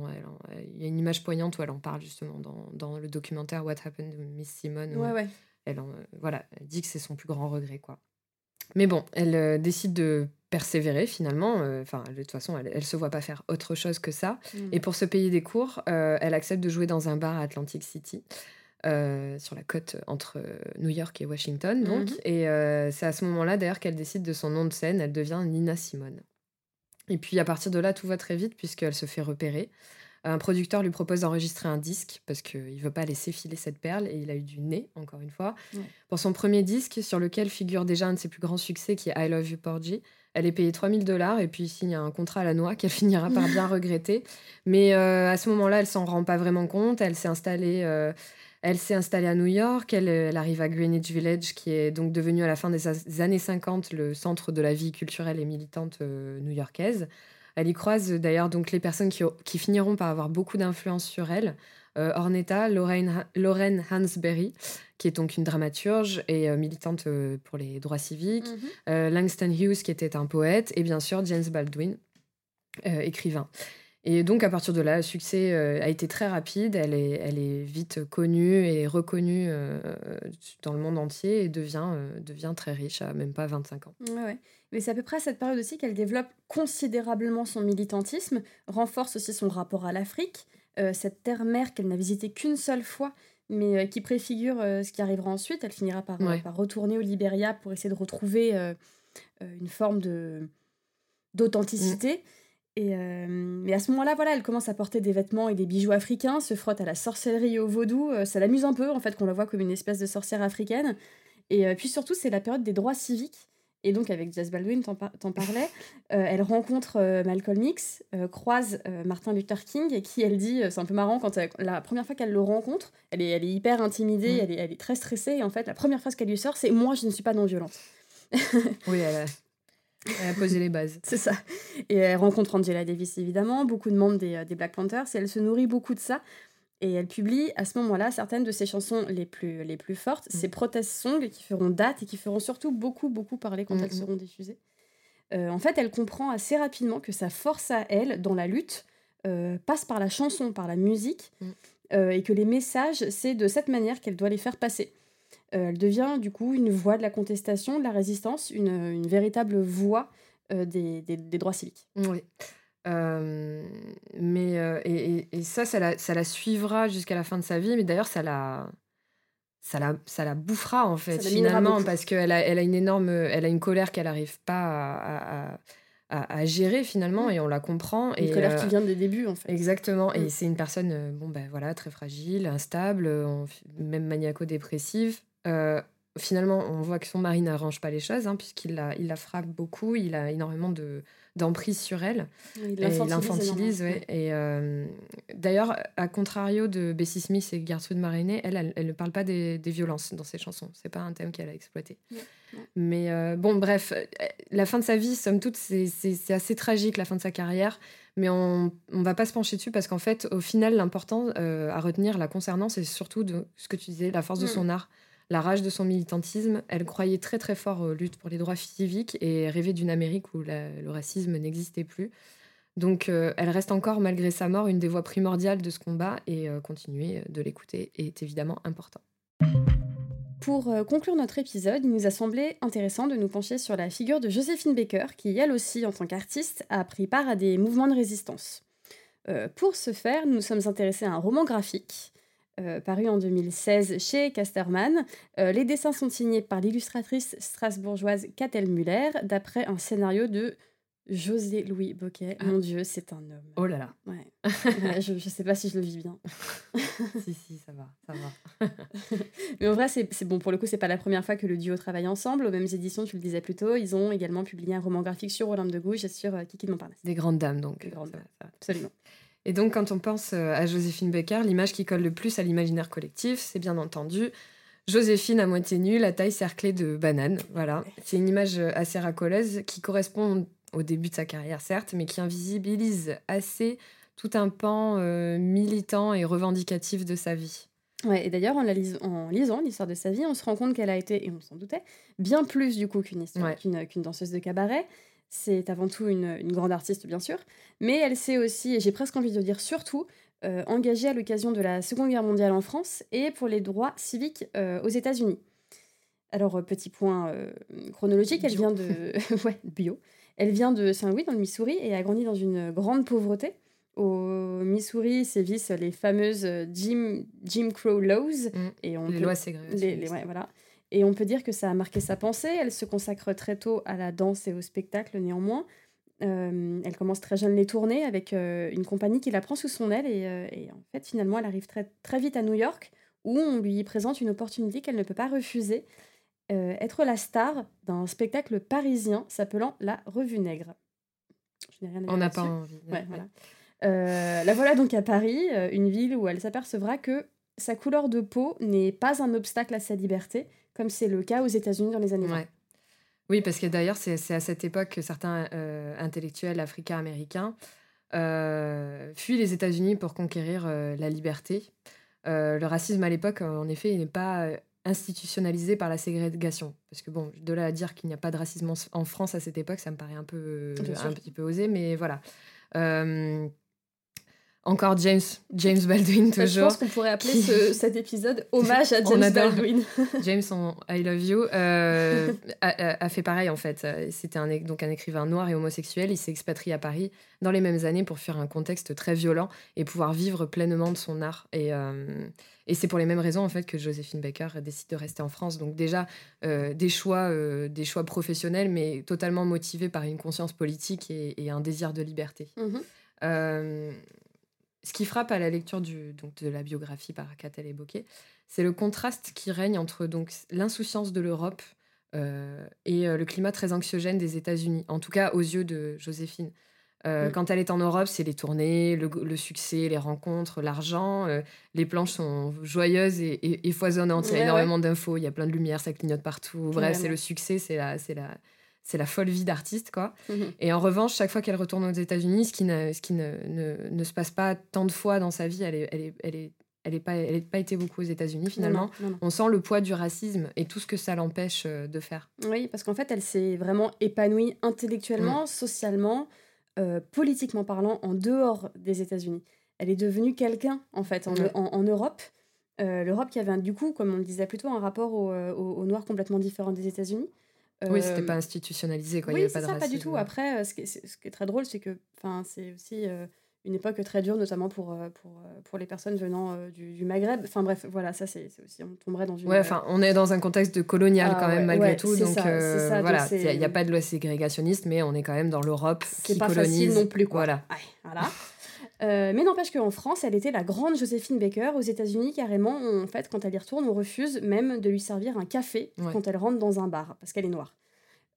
il y a une image poignante où elle en parle justement dans, dans le documentaire What Happened to Miss Simone. Ouais, ouais. Elle, voilà, elle dit que c'est son plus grand regret. quoi. Mais bon, elle euh, décide de persévérer finalement. Euh, enfin, de toute façon, elle, ne se voit pas faire autre chose que ça. Mm. Et pour se payer des cours, euh, elle accepte de jouer dans un bar à Atlantic City. Sur la côte entre New York et Washington, donc. Mm-hmm. Et c'est à ce moment-là, d'ailleurs, qu'elle décide de son nom de scène. Elle devient Nina Simone. Et puis, à partir de là, tout va très vite, puisqu'elle se fait repérer. Un producteur lui propose d'enregistrer un disque parce qu'il ne veut pas laisser filer cette perle et il a eu du nez, encore une fois. Pour son premier disque, sur lequel figure déjà un de ses plus grands succès qui est I Love You Porgy, elle est payée 3000 dollars et puis il signe un contrat à la noix qu'elle finira par bien regretter. Mais euh, à ce moment-là, elle s'en rend pas vraiment compte. Elle s'est installée. Euh, elle s'est installée à New York, elle, elle, arrive à Greenwich Village, qui est donc devenu à la fin des années 50 le centre de la vie culturelle et militante euh, new-yorkaise. Elle y croise euh, d'ailleurs donc les personnes qui, qui, finiront par avoir beaucoup d'influence sur elle. Euh, Ornetta, Lorraine, Hansberry, qui est donc une dramaturge et euh, militante pour les droits civiques. Mhm. Langston Hughes, qui était un poète. Et bien sûr, James Baldwin, écrivain. Et donc, à partir de là, le succès a été très rapide. Elle est, elle est vite connue et reconnue dans le monde entier et devient, devient très riche à même pas 25 ans. ouais. Mais c'est à peu près à cette période aussi qu'elle développe considérablement son militantisme, renforce aussi son rapport à l'Afrique, euh, cette terre-mère qu'elle n'a visitée qu'une seule fois, mais euh, qui préfigure euh, ce qui arrivera ensuite. Elle finira par, par, retourner au Liberia pour essayer de retrouver une forme de d'authenticité. Et mais à ce moment-là, voilà, elle commence à porter des vêtements et des bijoux africains, se frotte à la sorcellerie et au vaudou. ça l'amuse un peu, en fait, qu'on la voit comme une espèce de sorcière africaine. Et puis surtout, c'est la période des droits civiques. Et donc, avec Jess Baldwin, t'en, parlais, euh, elle rencontre euh, Malcolm X, euh, croise Martin Luther King, et qui, elle dit, c'est un peu marrant, quand la première fois qu'elle le rencontre, elle est, elle est hyper intimidée, mm. elle, est, elle est très stressée, et en fait, la première phrase qu'elle lui sort, c'est Moi, je ne suis pas non-violente. oui, elle elle a, posé les bases. c'est ça. Et elle rencontre Angela Davis, évidemment, beaucoup de membres des, des Black Panthers, et elle se nourrit beaucoup de ça. Et elle publie à ce moment-là certaines de ses chansons les plus, les plus fortes, mmh. ses protest songs qui feront date et qui feront surtout beaucoup, beaucoup parler quand elles mmh, seront diffusées. Euh, en fait, elle comprend assez rapidement que sa force à elle dans la lutte euh, passe par la chanson, par la musique, euh, et que les messages, c'est de cette manière qu'elle doit les faire passer. Elle devient du coup une voix de la contestation, de la résistance, une, une véritable voix des, des, des, droits civiques. Oui. Euh, mais euh, et, et, ça, ça la, ça la suivra jusqu'à la fin de sa vie. Mais d'ailleurs, ça la, ça la, ça la bouffera en fait finalement parce qu'elle a, elle a une énorme, elle a une colère qu'elle n'arrive pas à, à, à, gérer finalement mmh. et on la comprend. Une et, colère qui euh, vient des débuts en fait. Exactement. Et mmh. c'est une personne, bon ben voilà, très fragile, instable, même maniaco-dépressive finalement, on voit que son mari n'arrange pas les choses, hein, puisqu'il la, il la frappe beaucoup, il a énormément de, d'emprise sur elle. Il l'infantilise, ouais. Et euh, d'ailleurs, à contrario de Bessie Smith et Gertrude Maréné, elle, elle, ne parle pas des, violences dans ses chansons. C'est pas un thème qu'elle a exploité. Mais euh, bon, bref, la fin de sa vie, somme toute, c'est assez tragique, la fin de sa carrière. Mais on ne va pas se pencher dessus parce qu'en fait, au final, l'important à retenir la concernant, c'est surtout de ce que tu disais, la force de mm. son art la rage de son militantisme. Elle croyait très très fort aux luttes pour les droits civiques et rêvait d'une Amérique où le racisme n'existait plus. Donc euh, elle reste encore, malgré sa mort, une des voix primordiales de ce combat et euh, continuer de l'écouter est évidemment important. Pour euh, conclure notre épisode, il nous a semblé intéressant de nous pencher sur la figure de Joséphine Baker, qui elle aussi, en tant qu'artiste, a pris part à des mouvements de résistance. pour ce faire, nous nous sommes intéressés à un roman graphique euh, paru en 2016 chez Casterman. Euh, les dessins sont signés par l'illustratrice strasbourgeoise Catel Muller, d'après un scénario de José Louis Boquet. Ah. Mon Dieu, c'est un homme. Oh là là. Ouais. je ne sais pas si je le vis bien. si, si, ça va, ça va. Mais en vrai, c'est bon. Pour le coup, c'est pas la première fois que le duo travaille ensemble. Aux mêmes éditions, tu le disais plus tôt, ils ont également publié un roman graphique sur Olympe de Gouges et sur euh, Kiki de Montparnasse. Des grandes dames, donc. Des grandes dames, absolument. Et donc, quand on pense euh, à Joséphine Baker, l'image qui colle le plus à l'imaginaire collectif, c'est bien entendu Joséphine à moitié nue, la taille cerclée de banane. Voilà. C'est une image euh, assez racoleuse qui correspond au début de sa carrière, certes, mais qui invisibilise assez tout un pan euh, militant et revendicatif de sa vie. Ouais, et d'ailleurs, en, en, lisant l'histoire de sa vie, on se rend compte qu'elle a été, et on s'en doutait, bien plus du coup qu'une qu'une danseuse de cabaret. C'est avant tout une, grande artiste, bien sûr, mais elle s'est aussi, et j'ai presque envie de dire surtout, euh, engagée à l'occasion de la Seconde Guerre mondiale en France et pour les droits civiques euh, aux États-Unis. Alors, euh, petit point chronologique, elle vient de. ouais, bio. Elle vient de Saint-Louis, dans le Missouri, et a grandi dans une grande pauvreté. Au Missouri sévissent les fameuses Jim, Jim Crow Laws. Mmh. Et on les lois ségrégées. ouais, voilà. Et on peut dire que ça a marqué sa pensée. Elle se consacre très tôt à la danse et au spectacle néanmoins. Euh, elle commence très jeune les tournées avec euh, une compagnie qui la prend sous son aile euh, et, en fait finalement elle arrive très, très vite à New York où on lui présente une opportunité qu'elle ne peut pas refuser, être la star d'un spectacle parisien s'appelant La Revue Nègre. Je n'ai rien à On n'a pas envie. la voilà donc à Paris, une ville où elle s'apercevra que sa couleur de peau n'est pas un obstacle à sa liberté, comme c'est le cas aux États-Unis dans les années 20. Oui, parce que d'ailleurs, c'est à cette époque que certains euh, intellectuels africains-américains euh, fuient les États-Unis pour conquérir euh, la liberté. le racisme à l'époque, en effet, il n'est pas institutionnalisé par la ségrégation. Parce que bon, de là à dire qu'il n'y a pas de racisme en France à cette époque, ça me paraît un peu un petit peu osé, mais voilà. Encore James, James Baldwin, toujours. Je pense qu'on pourrait appeler cet épisode Hommage à James Baldwin. James, I love you, euh, a, fait pareil en fait. C'était un, donc un écrivain noir et homosexuel. Il s'est expatrié à Paris dans les mêmes années pour faire un contexte très violent et pouvoir vivre pleinement de son art. Et, euh, et c'est pour les mêmes raisons en fait que Joséphine Baker décide de rester en France. Donc déjà euh, des choix, des choix professionnels, mais totalement motivés par une conscience politique et, un désir de liberté. Mm-hmm. Ce qui frappe à la lecture du, donc, de la biographie par Catel et Bocquet, c'est le contraste qui règne entre donc l'insouciance de l'Europe euh, et euh, le climat très anxiogène des États-Unis, en tout cas aux yeux de Joséphine. Euh, quand elle est en Europe, c'est les tournées, le, succès, les rencontres, l'argent. les planches sont joyeuses et, foisonnantes. il y a énormément d'infos, il y a plein de lumière, ça clignote partout. Bref, c'est le succès, c'est la, c'est la, c'est la folle vie d'artiste, quoi. Mhm. Et en revanche, chaque fois qu'elle retourne aux États-Unis, ce qui, ne, ce qui ne, ne, se passe pas tant de fois dans sa vie, elle est, elle est, elle est, elle est pas, elle pas été beaucoup aux États-Unis finalement. On sent le poids du racisme et tout ce que ça l'empêche euh, de faire. Oui, parce qu'en fait, elle s'est vraiment épanouie intellectuellement, mm. socialement, euh, politiquement parlant, en dehors des États-Unis. Elle est devenue quelqu'un en fait en, en, Europe. Euh, L'Europe qui avait du coup, comme on le disait plutôt, un rapport au, au, au noir complètement différent des États-Unis. Oui, c'était pas institutionnalisé, quoi. Oui, de ça, pas du tout. Après, euh, ce qui est, ce qui est très drôle, c'est que c'est aussi euh, une époque très dure, notamment pour, euh, pour, pour les personnes venant du, du, Maghreb. Enfin bref, voilà, ça c'est aussi, on tomberait dans une... Ouais, enfin, on est dans un contexte de colonial ah quand même, malgré tout. Donc voilà, il n'y a, pas de loi ségrégationniste, mais on est quand même dans l'Europe qui pas colonise. non plus, quoi. Voilà. voilà. Euh, mais n'empêche qu'en France, elle était la grande Joséphine Baker. Aux États-Unis, carrément, en fait, quand elle y retourne, on refuse même de lui servir un café quand elle rentre dans un bar, parce qu'elle est noire.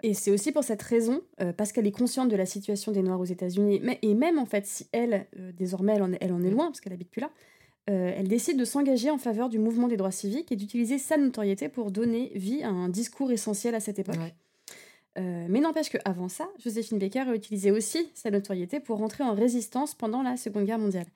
Et c'est aussi pour cette raison, euh, parce qu'elle est consciente de la situation des Noirs aux États-Unis, et même en fait, si elle, euh, désormais, elle en, est, elle en est loin, parce qu'elle habite plus là, elle décide de s'engager en faveur du mouvement des droits civiques et d'utiliser sa notoriété pour donner vie à un discours essentiel à cette époque. Euh, mais n'empêche qu'avant ça, Joséphine Baker a utilisé aussi sa notoriété pour rentrer en résistance pendant la Seconde Guerre mondiale.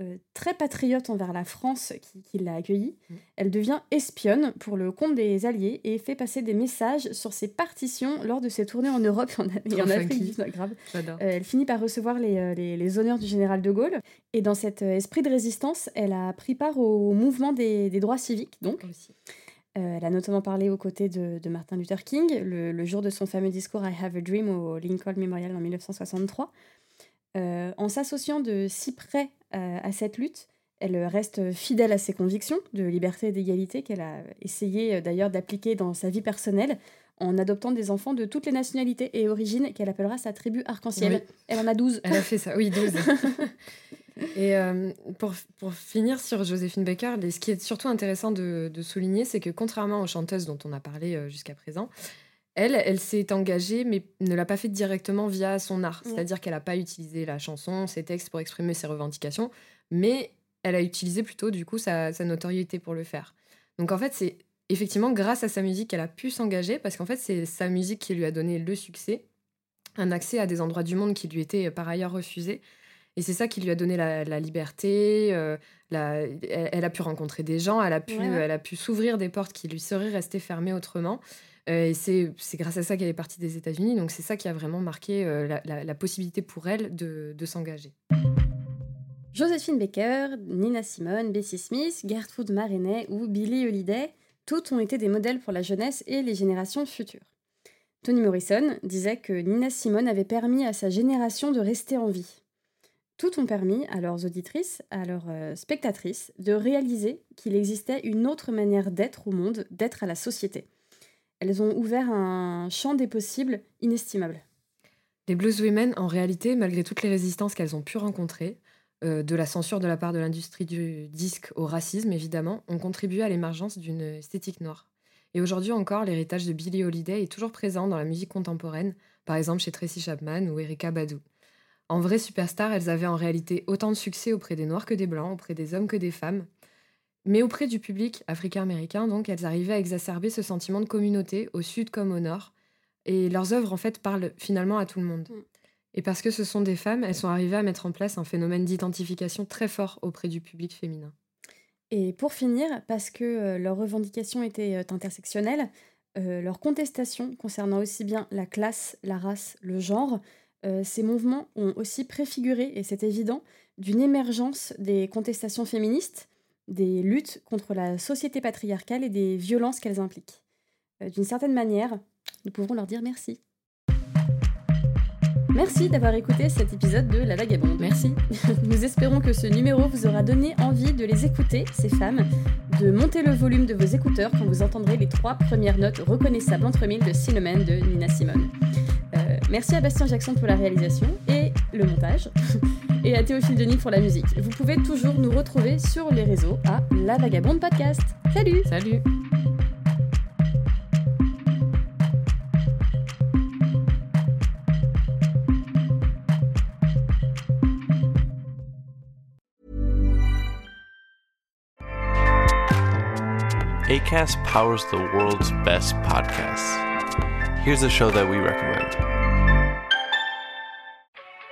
Euh, très patriote envers la France qui, l'a accueillie, mmh. elle devient espionne pour le compte des Alliés et fait passer des messages sur ses partitions lors de ses tournées en Europe et en, Afrique. Grave. Euh, elle finit par recevoir les, honneurs du général de Gaulle. Et dans cet esprit de résistance, elle a pris part au mouvement des, droits civiques. Donc. Euh, elle a notamment parlé aux côtés de, Martin Luther King le, jour de son fameux discours I Have a Dream au Lincoln Memorial en 1963. Euh, en s'associant de si près euh, à cette lutte, elle reste fidèle à ses convictions de liberté et d'égalité qu'elle a essayé d'ailleurs d'appliquer dans sa vie personnelle en adoptant des enfants de toutes les nationalités et origines qu'elle appellera sa tribu arc-en-ciel. Elle en a 12. Elle a fait ça, oui, 12. Et euh, pour, pour, finir sur Joséphine Baker, ce qui est surtout intéressant de, de souligner, c'est que contrairement aux chanteuses dont on a parlé euh, jusqu'à présent, elle, elle s'est engagée, mais ne l'a pas fait directement via son art. C'est-à-dire qu'elle n'a pas utilisé la chanson, ses textes pour exprimer ses revendications, mais elle a utilisé plutôt, du coup, sa, sa notoriété pour le faire. Donc en fait, c'est effectivement grâce à sa musique qu'elle a pu s'engager, parce qu'en fait, c'est sa musique qui lui a donné le succès, un accès à des endroits du monde qui lui étaient par ailleurs refusés. Et c'est ça qui lui a donné la, liberté. Euh, elle, a pu rencontrer des gens, elle a pu, elle a pu s'ouvrir des portes qui lui seraient restées fermées autrement. Euh, et c'est grâce à ça qu'elle est partie des États-Unis. Donc c'est ça qui a vraiment marqué euh, la, possibilité pour elle de, de s'engager. Joséphine Baker, Nina Simone, Bessie Smith, Gertrude Marinet ou Billie Holiday, toutes ont été des modèles pour la jeunesse et les générations futures. Toni Morrison disait que Nina Simone avait permis à sa génération de rester en vie tout ont permis à leurs auditrices, à leurs euh, spectatrices, de réaliser qu'il existait une autre manière d'être au monde, d'être à la société. Elles ont ouvert un champ des possibles inestimable. Les Blues Women, en réalité, malgré toutes les résistances qu'elles ont pu rencontrer, euh, de la censure de la part de l'industrie du disque au racisme, évidemment, ont contribué à l'émergence d'une esthétique noire. Et aujourd'hui encore, l'héritage de Billie Holiday est toujours présent dans la musique contemporaine, par exemple chez Tracy Chapman ou Erika Badu. En vraie superstar, elles avaient en réalité autant de succès auprès des Noirs que des Blancs, auprès des hommes que des femmes. Mais auprès du public africain-américain, donc, elles arrivaient à exacerber ce sentiment de communauté, au sud comme au nord. Et leurs œuvres, en fait, parlent finalement à tout le monde. Mm. Et parce que ce sont des femmes, elles sont arrivées à mettre en place un phénomène d'identification très fort auprès du public féminin. Et pour finir, parce que euh, leurs revendications étaient euh, intersectionnelles, euh, leurs contestations concernant aussi bien la classe, la race, le genre, euh, ces mouvements ont aussi préfiguré, et c'est évident, d'une émergence des contestations féministes, des luttes contre la société patriarcale et des violences qu'elles impliquent. Euh, d'une certaine manière, nous pouvons leur dire merci. Merci d'avoir écouté cet épisode de La Vagabonde. Merci. Nous espérons que ce numéro vous aura donné envie de les écouter, ces femmes, de monter le volume de vos écouteurs quand vous entendrez les trois premières notes reconnaissables entre mille de Cinnamon de Nina Simone. Merci à Bastien Jackson pour la réalisation et le montage, et à Théophile Denis pour la musique. Vous pouvez toujours nous retrouver sur les réseaux à La Vagabonde Podcast. Salut Salut ACAST powers the world's best podcasts. Here's a show that we recommend.